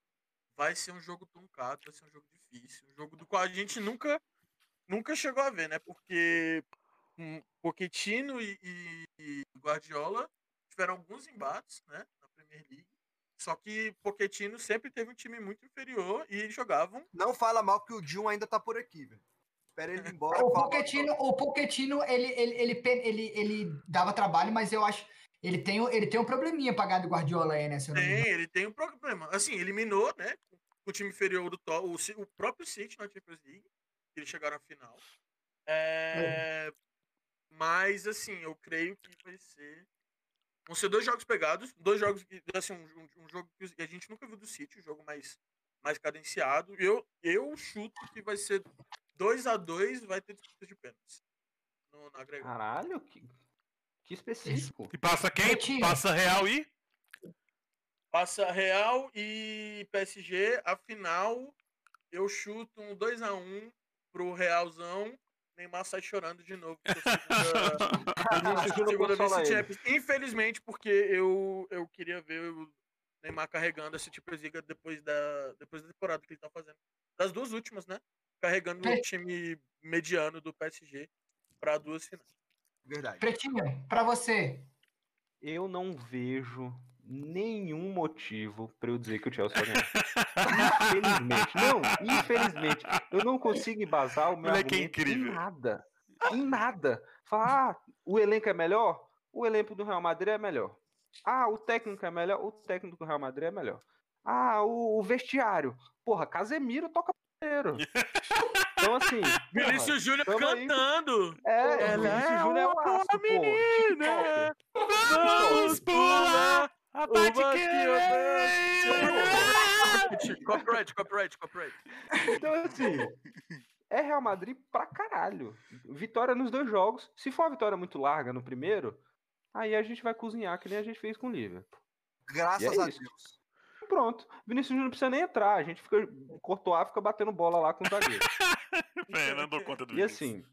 vai ser um jogo truncado, vai ser um jogo difícil. Um jogo do qual a gente nunca, nunca chegou a ver, né? Porque um, Pochettino e, e- e Guardiola tiveram alguns embates, né? Na Premier League. Só que Pochettino sempre teve um time muito inferior e jogavam. Não fala mal que o Jun ainda tá por aqui, velho. Espera ele ir embora. O Pochettino, o Pochettino ele, ele, ele, ele, ele dava trabalho, mas eu acho. Ele tem, um- ele tem um probleminha ganhar do Guardiola aí, né? Tem, ele tem um problema. Assim, eliminou, né? O time inferior do Tó, o, o próprio City na Champions League, que eles chegaram à final. É, Mas, assim, eu creio que vai ser. Vão ser dois jogos pegados, dois jogos, que- assim, um, um- um jogo que a gente nunca viu do City, um jogo mais, mais cadenciado. Eu, eu chuto que vai ser 2 a 2 vai ter disputa de pênaltis. No, na agregado. Caralho, que, que específico. E passa quem? Passa Real e. Passa Real e PSG, a final, eu chuto um 2 a 1 pro Realzão. Neymar sai chorando de novo. (laughs) segunda- segunda. Infelizmente, porque eu, eu queria ver o Neymar carregando essa Champions League depois da, depois da temporada que ele tá fazendo. Das duas últimas, né? Carregando É. o time mediano do PSG para duas finais. Verdade. Pretinho, pra você. Eu não vejo nenhum motivo pra eu dizer que o Chelsea vai ganhar. Infelizmente. Não, infelizmente. Eu não consigo embasar o meu Moleque é incrível. em nada. Em nada. Falar, ah, o elenco é melhor? O elenco do Real Madrid é melhor. Ah, o técnico é melhor? O técnico do Real Madrid é melhor. Ah, o, o vestiário. Porra, Casemiro toca primeiro. Então, assim. Vinícius Júnior aí. cantando! É, Ela Vinícius é Júnior é o pô. menina. Vamos pular a eu Copyright, copyright, copyright. Então, assim, é Real Madrid pra caralho. Vitória nos dois jogos. Se for uma vitória muito larga no primeiro, aí a gente vai cozinhar, que nem a gente fez com o Liverpool. Graças E é a isso. Deus. Pronto. Vinícius Júnior não precisa nem entrar. A gente fica. Courtois fica batendo bola lá com o zagueiro. (laughs) É, não dou conta do E assim.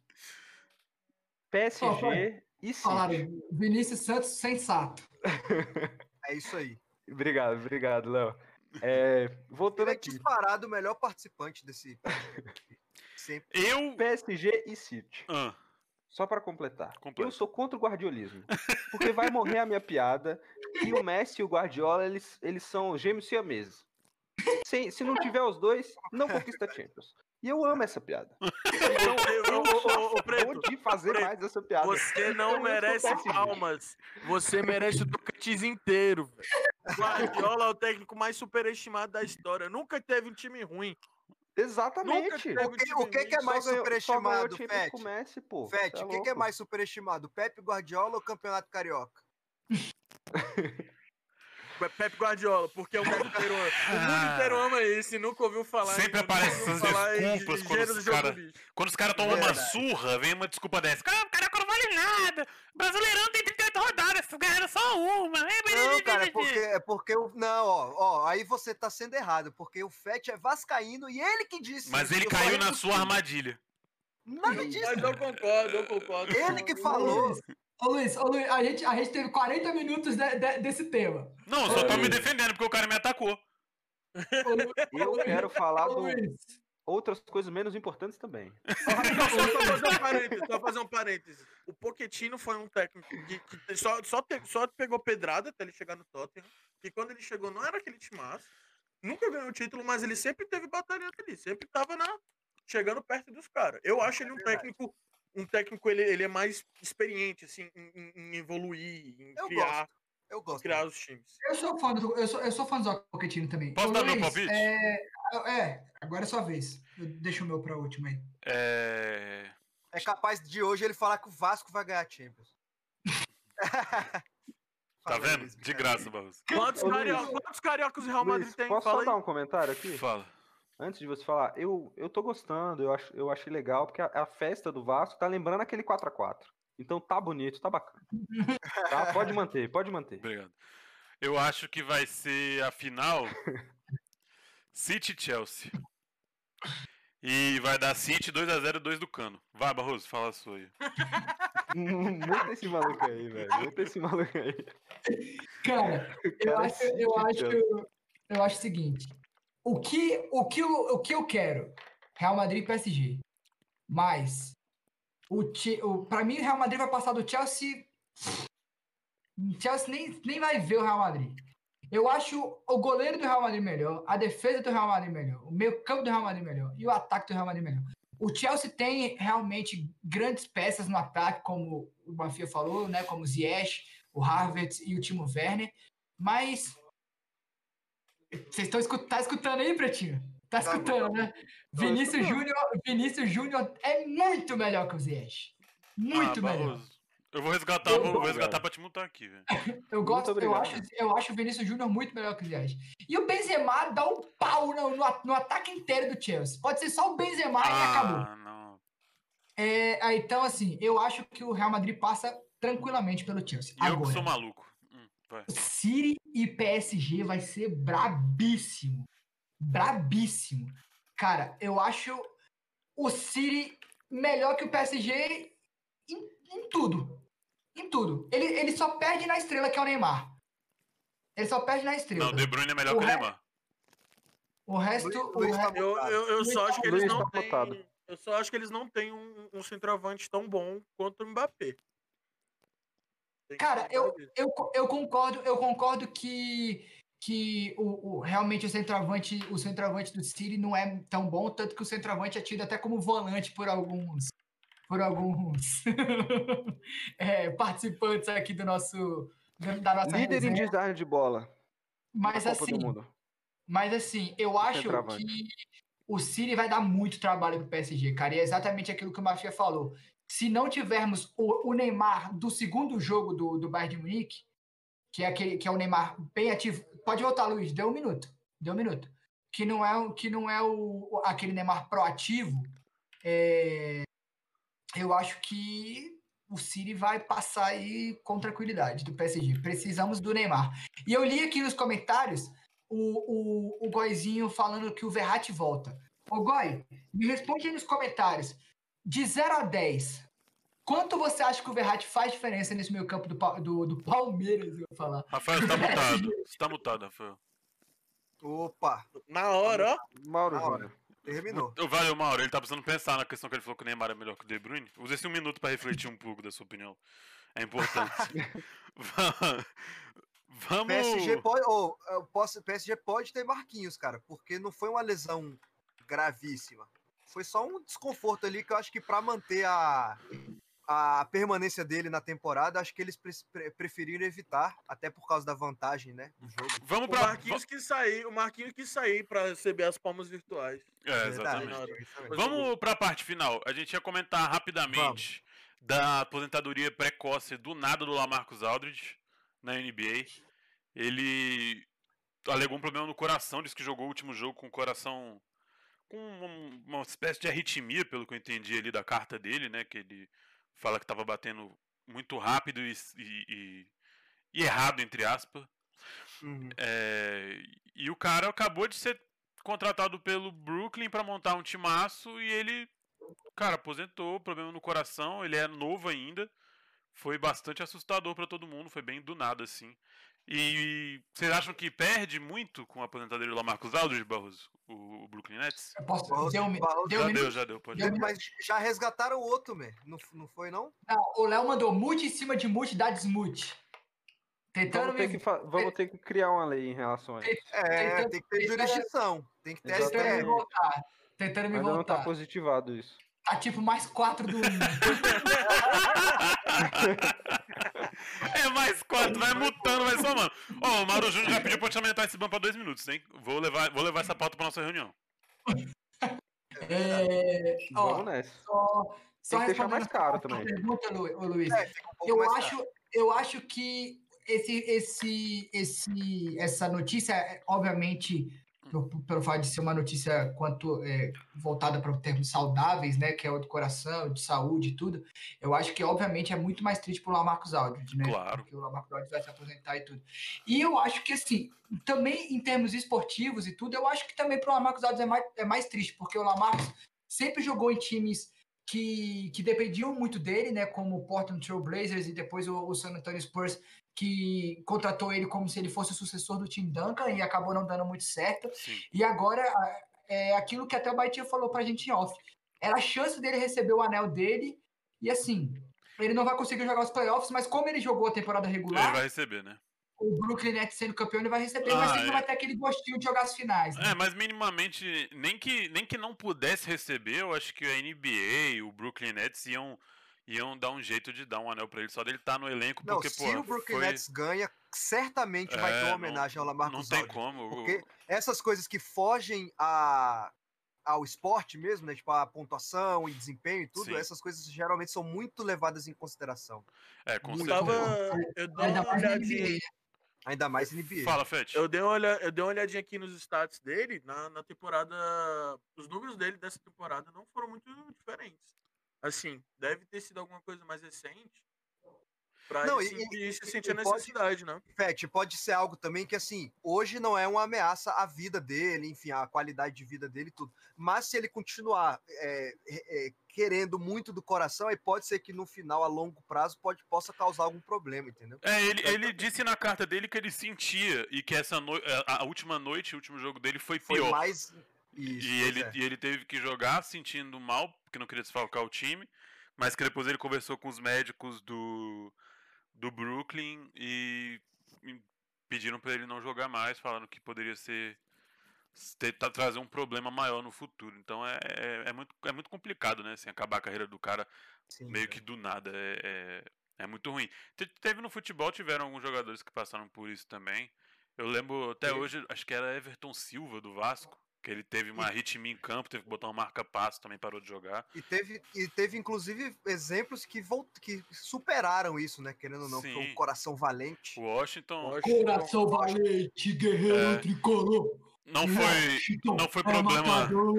PSG e Falaram, City. Vinícius Santos sensato. (laughs) É isso aí. Obrigado, obrigado, Léo. É, voltando Ele é aqui. disparado o melhor participante desse. (laughs) Sempre. Eu. PSG e City. Ah, Só pra completar. Completa. Eu sou contra o guardiolismo. Porque vai morrer a minha piada que o Messi e o Guardiola, eles, eles são gêmeos siameses. Se, se não tiver os dois, não conquista Champions. E eu amo essa piada. Então, eu a Preto, de fazer Preto, mais essa piada. Você não eu merece palmas. Você merece o Inteiro. velho. Guardiola é o técnico mais superestimado da história. Nunca teve um time ruim. Exatamente. O que, o que, que é mais ganhou- superestimado, Fete? com o Messi, pô. Fete, o que, que é mais superestimado? Pepe Guardiola ou Campeonato Carioca? (laughs) Pepe Guardiola, porque o mundo inteiro, ama- o mundo inteiro ama esse, nunca ouviu falar. em- Sempre aparece essas desculpas quando gênero os cara-. Quando os caras tomam uma surra, vem uma desculpa dessa. Ah, o Carioca não vale nada. Brasileirão tem 38 rodadas, vocês ganharam só uma. Não, cara, é porque, é porque o. Não, ó, ó, aí você tá sendo errado, porque o Fete é vascaíno e ele que disse. Mas ele caiu na sua armadilha. Nada disso. Mas eu concordo, eu concordo. Ele que falou. Luiz, ô, Luiz, ô, Luiz, a, gente, a gente teve 40 minutos de- de- desse tema. Não, eu só tô Ô, me Luiz. defendendo porque o cara me atacou. (laughs) Eu quero falar do outras coisas menos importantes também. Só, só fazer um parênteses, só fazer um parênteses. O Pochettino foi um técnico que, que só, só, te- só pegou pedrada até ele chegar no Tottenham. E quando ele chegou, não era aquele timaço. Nunca ganhou o título, mas ele sempre teve batalhando ali. Sempre tava na, chegando perto dos caras. Eu acho ele um técnico. Um técnico, ele, ele é mais experiente, assim, em, em- evoluir, em Eu criar, Eu gosto. criar os times. eu sou fã do, eu sou, eu sou fã do Pochettino também. Posso Ô, dar meu Luiz, palpite? É, é, agora é sua vez. Eu deixo o meu pra última aí. É. É capaz de hoje ele falar que o Vasco vai ganhar a Champions. (laughs) Tá vendo? De graça, Barroso. Quantos, Ô, Luiz. cario- quantos cariocas o Real Madrid Luiz, tem? posso Fala só aí. dar um comentário aqui? Fala. Antes de você falar, eu, eu tô gostando, eu, acho, eu achei legal, porque a, a festa do Vasco tá lembrando aquele 4x4. Então tá bonito, tá bacana. Tá? (laughs) Pode manter, pode manter. Obrigado. Eu acho que vai ser a final (laughs) City e vai dar City 2x0 2 do Cano. Vai, Barroso, fala a sua aí. (laughs) Muita esse maluco aí, velho. Muita esse maluco aí. Cara, O eu cara acho, eu acho, eu acho o seguinte. O que, o que, eu, o que eu quero? Real Madrid e PSG. Mas o, o para mim o Real Madrid vai passar do Chelsea. O Chelsea nem, nem vai ver o Real Madrid. Eu acho o goleiro do Real Madrid melhor, a defesa do Real Madrid melhor, o meio-campo do Real Madrid melhor e o ataque do Real Madrid melhor. O Chelsea tem realmente grandes peças no ataque, como o Bafia falou, né, como o Ziyech, o Harvard e o Timo Werner, mas vocês estão escutando, tá escutando aí, Pretinho? Tá escutando, né? Vinícius. Júnior, Vinícius Júnior é muito melhor que o Ziyech. Muito Ah, melhor. Barroso. Eu vou resgatar, Eu vou, resgatar pra te mutar aqui, velho. Eu gosto, eu acho, eu acho o Vinícius Júnior muito melhor que o Ziyech. E o Benzema dá um pau no, no, no ataque inteiro do Chelsea. Pode ser só o Benzema e acabou. Ah, não. É, ah, então, assim, eu acho que o Real Madrid passa tranquilamente pelo Chelsea. E eu que Agora, sou maluco. Hum. City e PSG vai ser brabíssimo. Brabíssimo. Cara, eu acho o City melhor que o PSG em, em tudo. Em tudo. Ele, ele só perde na estrela, que é o Neymar. Ele só perde na estrela. Não, o De Bruyne é melhor O que o re- Neymar. O resto. Luiz- o Luiz re- tá Eu, eu, eu só acho que eles Luiz não tá têm. Eu só acho que eles não têm um, um centroavante tão bom quanto o Mbappé. Tem Cara, eu, eu, eu concordo, eu concordo que, que o, o- realmente o centroavante, o centroavante do City não é tão bom, tanto que o centroavante é tido até como volante por alguns por alguns (laughs) é, participantes aqui do nosso da nossa Líder em design de bola. Mas assim, mas assim, eu acho centroavante. que o City vai dar muito trabalho pro PSG, cara. E é exatamente aquilo que o Mafia falou. Se não tivermos o, o Neymar do segundo jogo do, do Bayern de Munique, que é aquele que é o Neymar bem ativo. Pode voltar, Luiz, deu um minuto. Deu um minuto. Que não é, o- que não é o, o- aquele Neymar proativo. é, eu acho que o City vai passar aí com tranquilidade do PSG. Precisamos do Neymar. E eu li aqui nos comentários o, o, o Goizinho falando que o Verratti volta. Ô, Goi, me responde aí nos comentários. De 0 a 10, quanto você acha que o Verratti faz diferença nesse meio campo do, do, do Palmeiras, eu vou falar? Rafael, você tá mutado. Você tá mutado, Rafael. Opa, Na hora, ó. Mauro Na hora. Terminou. Valeu, Mauro. Ele tá precisando pensar na questão que ele falou que o Neymar é melhor que o De Bruyne. Use esse um minuto pra refletir um pouco da sua opinião. É importante. (laughs) Va- Vamos. PSG pode, eu posso, PSG pode ter Marquinhos, cara, porque não foi uma lesão gravíssima. Foi só um desconforto ali que eu acho que pra manter a, a permanência dele na temporada, acho que eles pre- pre- preferiram evitar, até por causa da vantagem, né, do jogo. Vamos O pra. Marquinhos quis sair, o Marquinhos quis sair pra receber as palmas virtuais. É, Verdade, exatamente. exatamente. Vamos pra parte final. A gente ia comentar rapidamente da aposentadoria precoce do nada do Lamarcus Aldridge na NBA. Ele alegou um problema no coração, disse que jogou o último jogo com o coração com um- uma espécie de arritmia, pelo que eu entendi ali da carta dele, né? Que ele fala que estava batendo muito rápido e, e- e- e errado, entre aspas. Uhum. É, e o cara acabou de ser contratado pelo Brooklyn pra montar um timaço e ele, cara, aposentou, problema no coração, ele é novo ainda. Foi bastante assustador pra todo mundo, foi bem do nada assim. E vocês acham que perde muito com a aposentadoria do Lamarcus Aldridge, Barroso, o, o Brooklyn Nets? Eu posso, Barroso- deu, um Barroso deu já deu, já deu, pode Deu. Mas já resgataram o outro, man. Não, não foi, não? Não, o Léo mandou mute em cima de mute, dá desmute. Tentando Vamos ter, me... que fa- vamos ter que criar uma lei em relação a isso. É, Tentando- tem que ter jurisdição. Tem que ter Tentando me Exatamente. Voltar. Tentando me Ainda não tá voltar. positivado isso. Tá tipo mais quatro do (laughs) (laughs) mais quatro, vai mutando, vai somando. Ó, o Mauro Júnior já pediu pra eu te aumentar esse ban pra dois minutos, hein? Vou levar, vou levar essa pauta pra nossa reunião. É, ó, Vamos nessa. só, só Tem que deixar mais caro também. pergunta, Lu- Luiz. É, um eu acho, caro. eu acho que esse, esse, esse, essa notícia, obviamente, pelo, pelo fato de ser uma notícia quanto é, voltada para termos saudáveis, né, que é o do coração, de saúde e tudo, eu acho que obviamente é muito mais triste para o Lamarcus Aldridge, né? Claro. Porque o Lamarcus Aldridge vai se aposentar e tudo. E eu acho que assim, também em termos esportivos e tudo, eu acho que também para o Lamarcus Aldridge é mais, é mais triste, porque o Lamarcus sempre jogou em times que, que dependiam muito dele, né? Como o Portland Trail Blazers e depois o, o San Antonio Spurs, que contratou ele como se ele fosse o sucessor do Tim Duncan e acabou não dando muito certo. Sim. E agora é aquilo que até o Baitinho falou pra gente em off. Era a chance dele receber o anel dele e assim, ele não vai conseguir jogar os playoffs, mas como ele jogou a temporada Ele regular, vai receber, né? o Brooklyn Nets sendo campeão, ele vai receber, mas Ah, ele não é. vai ter aquele gostinho de jogar as finais. né? É, mas minimamente, nem que, nem que não pudesse receber, eu acho que a NBA, o Brooklyn Nets iam, iam dar um jeito de dar um anel pra ele, só dele estar no elenco, Não, porque, se pô, o Brooklyn foi... Nets ganha, certamente vai É, ter uma não- homenagem ao Não Lamarcus tem como. Porque essas coisas que fogem a, ao esporte mesmo, né? Tipo, a pontuação e desempenho e tudo, Sim. essas coisas geralmente são muito levadas em consideração. É, com certeza. Tava, eu dei Ainda uma olhadinha. NBA. Ainda mais NBA. Fala, Fete. Eu dei, uma olha, eu dei uma olhadinha aqui nos stats dele, na, na temporada. Os números dele dessa temporada não foram muito diferentes. Assim, deve ter sido alguma coisa mais recente. Pra Não, ele e- sentir, e- se e- sentir a e pode- necessidade, né? Fete, pode ser algo também que, assim, hoje não é uma ameaça à vida dele, enfim, à qualidade de vida dele e tudo. Mas se ele continuar é, é, é, querendo muito do coração, aí pode ser que no final, a longo prazo, pode, possa causar algum problema, entendeu? É, ele, ele disse na carta dele que ele sentia e que essa no... a a última noite, o último jogo dele foi Foi pior. mais. Isso, e, ele, é. e ele teve que jogar sentindo mal, porque não queria desfalcar o time, mas que depois ele conversou com os médicos do, do Brooklyn e, e pediram pra ele não jogar mais, falando que poderia ser ter- tá- trazer um problema maior no futuro. Então é, é, é muito, é muito complicado, né? Assim, acabar a carreira do cara Sim, meio é. que do nada. É, é, é muito ruim. Te- Teve no futebol, tiveram alguns jogadores que passaram por isso também. Eu lembro até hoje, acho que era Everton Silva do Vasco, que ele teve uma arritmia em campo, teve que botar uma marca-passo, também parou de jogar. E teve, e teve, inclusive, exemplos que, volt... que superaram isso, né? Querendo ou não, que foi Sim. o coração valente. O Washington Washington- Coração valente, guerreiro É. tricolor. Não foi, não foi é problema- matador.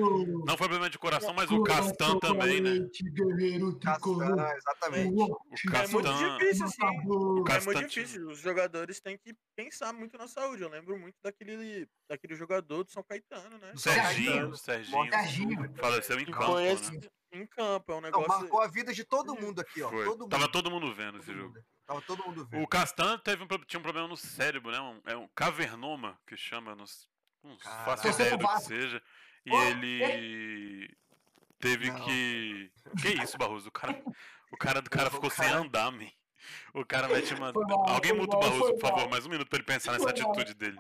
não foi problema de coração, mas o Castan também, né? Castan, exatamente. O É muito Castan, difícil, assim. O É Castan muito tinha- difícil. Os jogadores têm que pensar muito na saúde. Eu lembro muito daquele, daquele jogador do São Caetano, né? o Serginho. Serginho, Serginho, Serginho. faleceu em campo, né? em campo. É um Não, negócio. marcou a vida de todo mundo aqui, ó. Foi. Todo mundo. Tava todo mundo vendo esse jogo. mundo. Tava todo mundo vendo. O Castan teve um, tinha um problema no cérebro, né? Um, é um cavernoma que chama, não, s- não faço ideia do que seja. E Ó, ele teve Não. que. Que isso, Barroso? O cara, o cara do cara ficou sem andar, man. O cara mete uma. Mal, Alguém muta o Barroso, por favor, mal. mais um minuto pra ele pensar nessa atitude dele.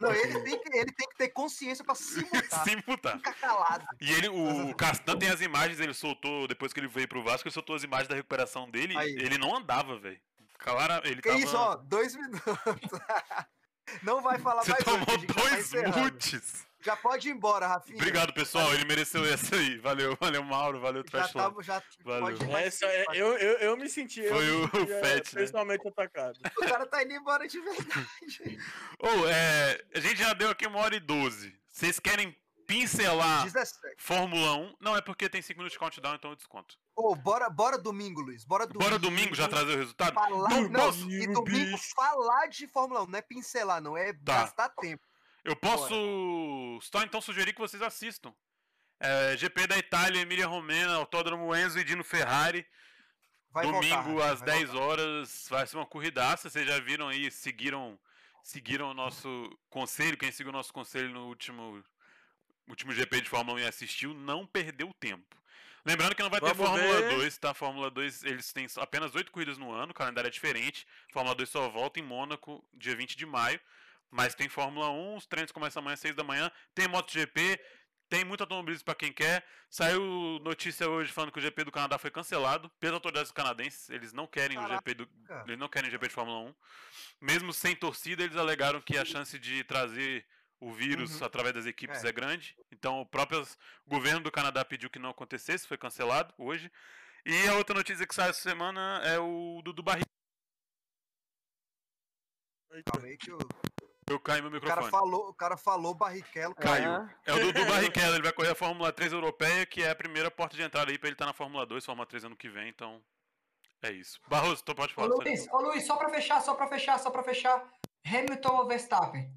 Não, ele tem, que, ele tem que ter consciência pra se mutar. (laughs) Sem mutar. Ficar calado. E ele, o, o Castan tem as imagens, ele soltou, depois que ele veio pro Vasco, ele soltou as imagens da recuperação dele. Aí. Ele não andava, velho. Clara, ele Que tava. isso, ó, dois minutos. (laughs) Não vai falar Você mais tomou hoje, já tá dois mutes. Já pode ir embora, Rafinha. Obrigado, pessoal. Ele mereceu essa aí. Valeu, valeu, Mauro. Valeu, Já Trash Lab. tava, já Valeu. pode ir mais. Essa, é- eu, eu, eu me senti. eu Foi me o é, Fett, né? Pessoalmente atacado. O cara tá indo embora de verdade. (laughs) Ô, é, a gente já deu aqui uma hora e doze. Vocês querem pincelar 17. Fórmula 1? Não, é porque tem 5 minutos de countdown, então eu desconto. Ô, bora, bora domingo, Luiz. Bora domingo. Bora domingo já trazer o resultado? Falar, não, e domingo bicho. falar de Fórmula 1, não é pincelar, não, é Tá. gastar tempo. Eu posso só então sugerir que vocês assistam. É, GP da Itália, Emília Romena, Autódromo Enzo e Dino Ferrari. Vai Domingo voltar, às vai 10 voltar. horas vai ser uma corridaça. Vocês já viram aí, seguiram, seguiram o nosso conselho. Quem seguiu o nosso conselho no último, último GP de Fórmula 1 e assistiu, não perdeu tempo. Lembrando que não vai ter Vamos Fórmula ver. 2, tá? Fórmula 2, eles têm apenas 8 corridas no ano, o calendário é diferente. Fórmula 2 só volta em Mônaco dia 20 de maio. Mas tem Fórmula 1, os treinos começam amanhã às 6 da manhã. Tem MotoGP, tem muito automobilismo para quem quer. Saiu notícia hoje falando que o GP do Canadá foi cancelado pelas autoridades canadenses. Eles não querem o Caraca. GP do eles não querem GP de Fórmula 1. Mesmo sem torcida, eles alegaram que a chance de trazer o vírus Uhum. através das equipes É. é. grande. Então o próprio governo do Canadá pediu que não acontecesse, foi cancelado hoje. E a outra notícia que saiu essa semana é o do, do Barrichello. Eita. Calma aí que o, Eu caí meu o cara microfone. falou, o cara falou Barrichello. Caiu. Ah, É o Dudu Barrichello, ele vai correr a Fórmula 3 europeia, que é a primeira porta de entrada aí pra ele estar na Fórmula 2, Fórmula 3 ano que vem, então é isso. Barroso, tu pode Ô, falar. Luiz, ô, Luiz, só pra fechar, só pra fechar, só pra fechar. Hamilton ou Verstappen?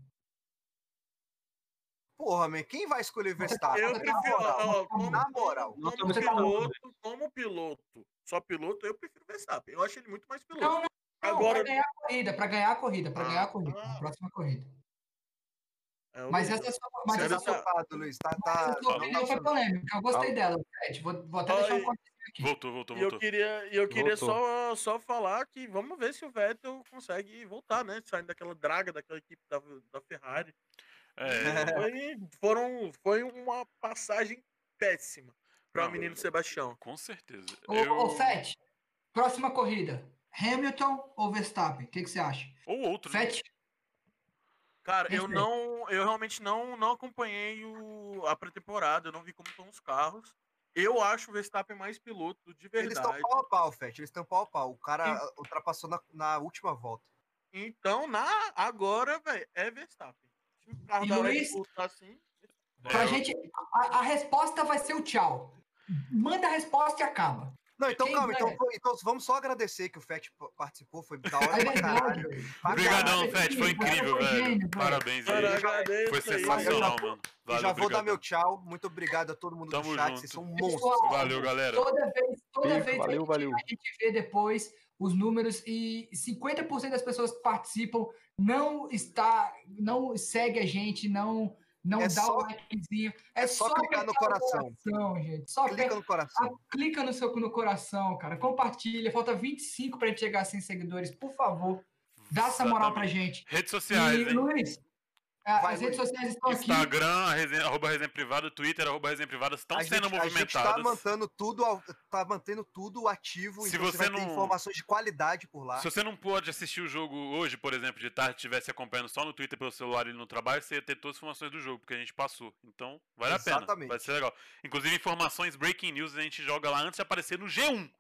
Porra, man, quem vai escolher Verstappen? Eu Na prefiro, moral, ó, como, na moral. como, Você tá piloto, como piloto, só piloto, eu prefiro Verstappen. Eu acho ele muito mais piloto. Não, não, Agora- pra ganhar a corrida, pra ganhar a corrida, pra Ah, ganhar a corrida, ah. próxima corrida. É, Mas essa é só, mas essa Tá sua, soltado, Luiz. Tá, tá, essa sua opinião foi polêmica. Eu gostei dela, Fred. Vou, vou até deixar um e- comentário aqui. Voltou, voltou, E eu voltou. queria, e eu queria Voltou. só, só falar que vamos ver se o Vettel consegue voltar, né? Saindo daquela draga daquela equipe da, da Ferrari. É, Foi, foram, foi uma passagem péssima para o menino Sebastião. com certeza. Ô, Eu... ô Fett, próxima corrida. Hamilton ou Verstappen? O que, que você acha? Ou outro, né? Fett? Cara, eu não. Eu realmente não, não acompanhei o, a pré-temporada, eu não vi como estão os carros. Eu acho o Verstappen mais piloto, de Eles estão verdade. pau a pau, Fett. Eles estão pau a pau. O cara ultrapassou na, na última volta. Então, na, agora, velho, é Verstappen. Se o carro E Luiz? Assim. Pra É, gente, a, a resposta vai ser o tchau. Manda a resposta e acaba. Não, então Quem calma. Então, então vamos só agradecer que o Fett p- participou. Foi da hora É pra caralho. velho. Obrigadão. Fett. Foi incrível, foi velho. gênio, velho. Parabéns aí. agradeço Foi sensacional, mano. Valeu, já vou dar meu tchau. Muito obrigado a todo mundo Tamo do chat. junto. Vocês são monstros. Pessoal, Valeu, galera. Toda vez, toda vez valeu, a, gente, valeu. a gente vê depois os números e 50% das pessoas que participam não está, não segue a gente, não não É dá só- o likezinho. É, é só só clicar no coração. coração, gente. Só Clica aperta- no coração. ah, clica no seu no coração, cara. Compartilha. Falta 25 pra gente chegar a 100 seguidores. Por favor, dá essa moral pra Exatamente. gente. Redes sociais, E, hein? Luiz, a- Vai, as redes sociais estão aqui. Instagram, a resenha, arroba resenha privada, Twitter, arroba resenha privada, estão a sendo gente, a gente tá movimentadas. mantendo tudo, tá mantendo tudo ativo. Se então você não- informações de qualidade por lá. Se você não pode assistir o jogo hoje, por exemplo, de tarde, estivesse acompanhando só no Twitter pelo celular e no trabalho, você ia ter todas as informações do jogo, porque a gente passou. Então, vale a pena. Exatamente. Vai ser legal. Inclusive, informações, breaking news, a gente joga lá antes de aparecer no G1.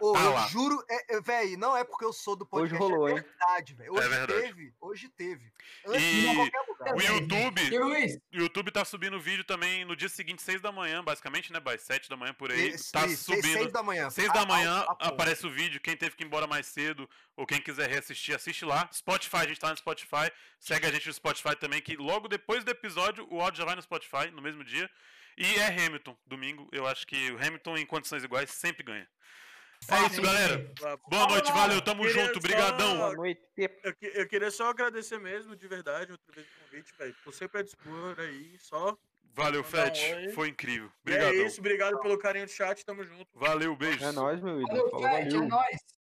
Ô, tá eu lá. juro, é, é, velho, não é porque eu sou do Hoje podcast, rolou, é verdade, velho. Hoje É verdade. teve, hoje teve. Antes E lugar. O Beleza. YouTube, o YouTube tá subindo vídeo também no dia seguinte, 6 da manhã, basicamente, né? Às 7 da manhã por aí. E- tá seis- subindo. Seis da manhã. 6 A- da a- manhã a- a- aparece o vídeo. Quem teve que ir embora mais cedo ou quem quiser reassistir, assiste lá. Spotify, a gente tá no Spotify. Segue a gente no Spotify também, que logo depois do episódio o áudio já vai no Spotify, no mesmo dia. E é Hamilton, domingo. Eu acho que o Hamilton, em condições iguais, sempre ganha. É isso, galera. Boa noite, valeu, tamo Queria junto, só- brigadão. Boa noite. Eu, que- eu queria só agradecer mesmo, de verdade, outra vez o convite, velho. Tô sempre à dispor aí, só. Valeu, Mandar um. Foi incrível. E é isso, obrigado pelo carinho do chat, tamo junto. Valeu, beijo. É nóis, meu ídolo. Valeu, Fred, é nóis.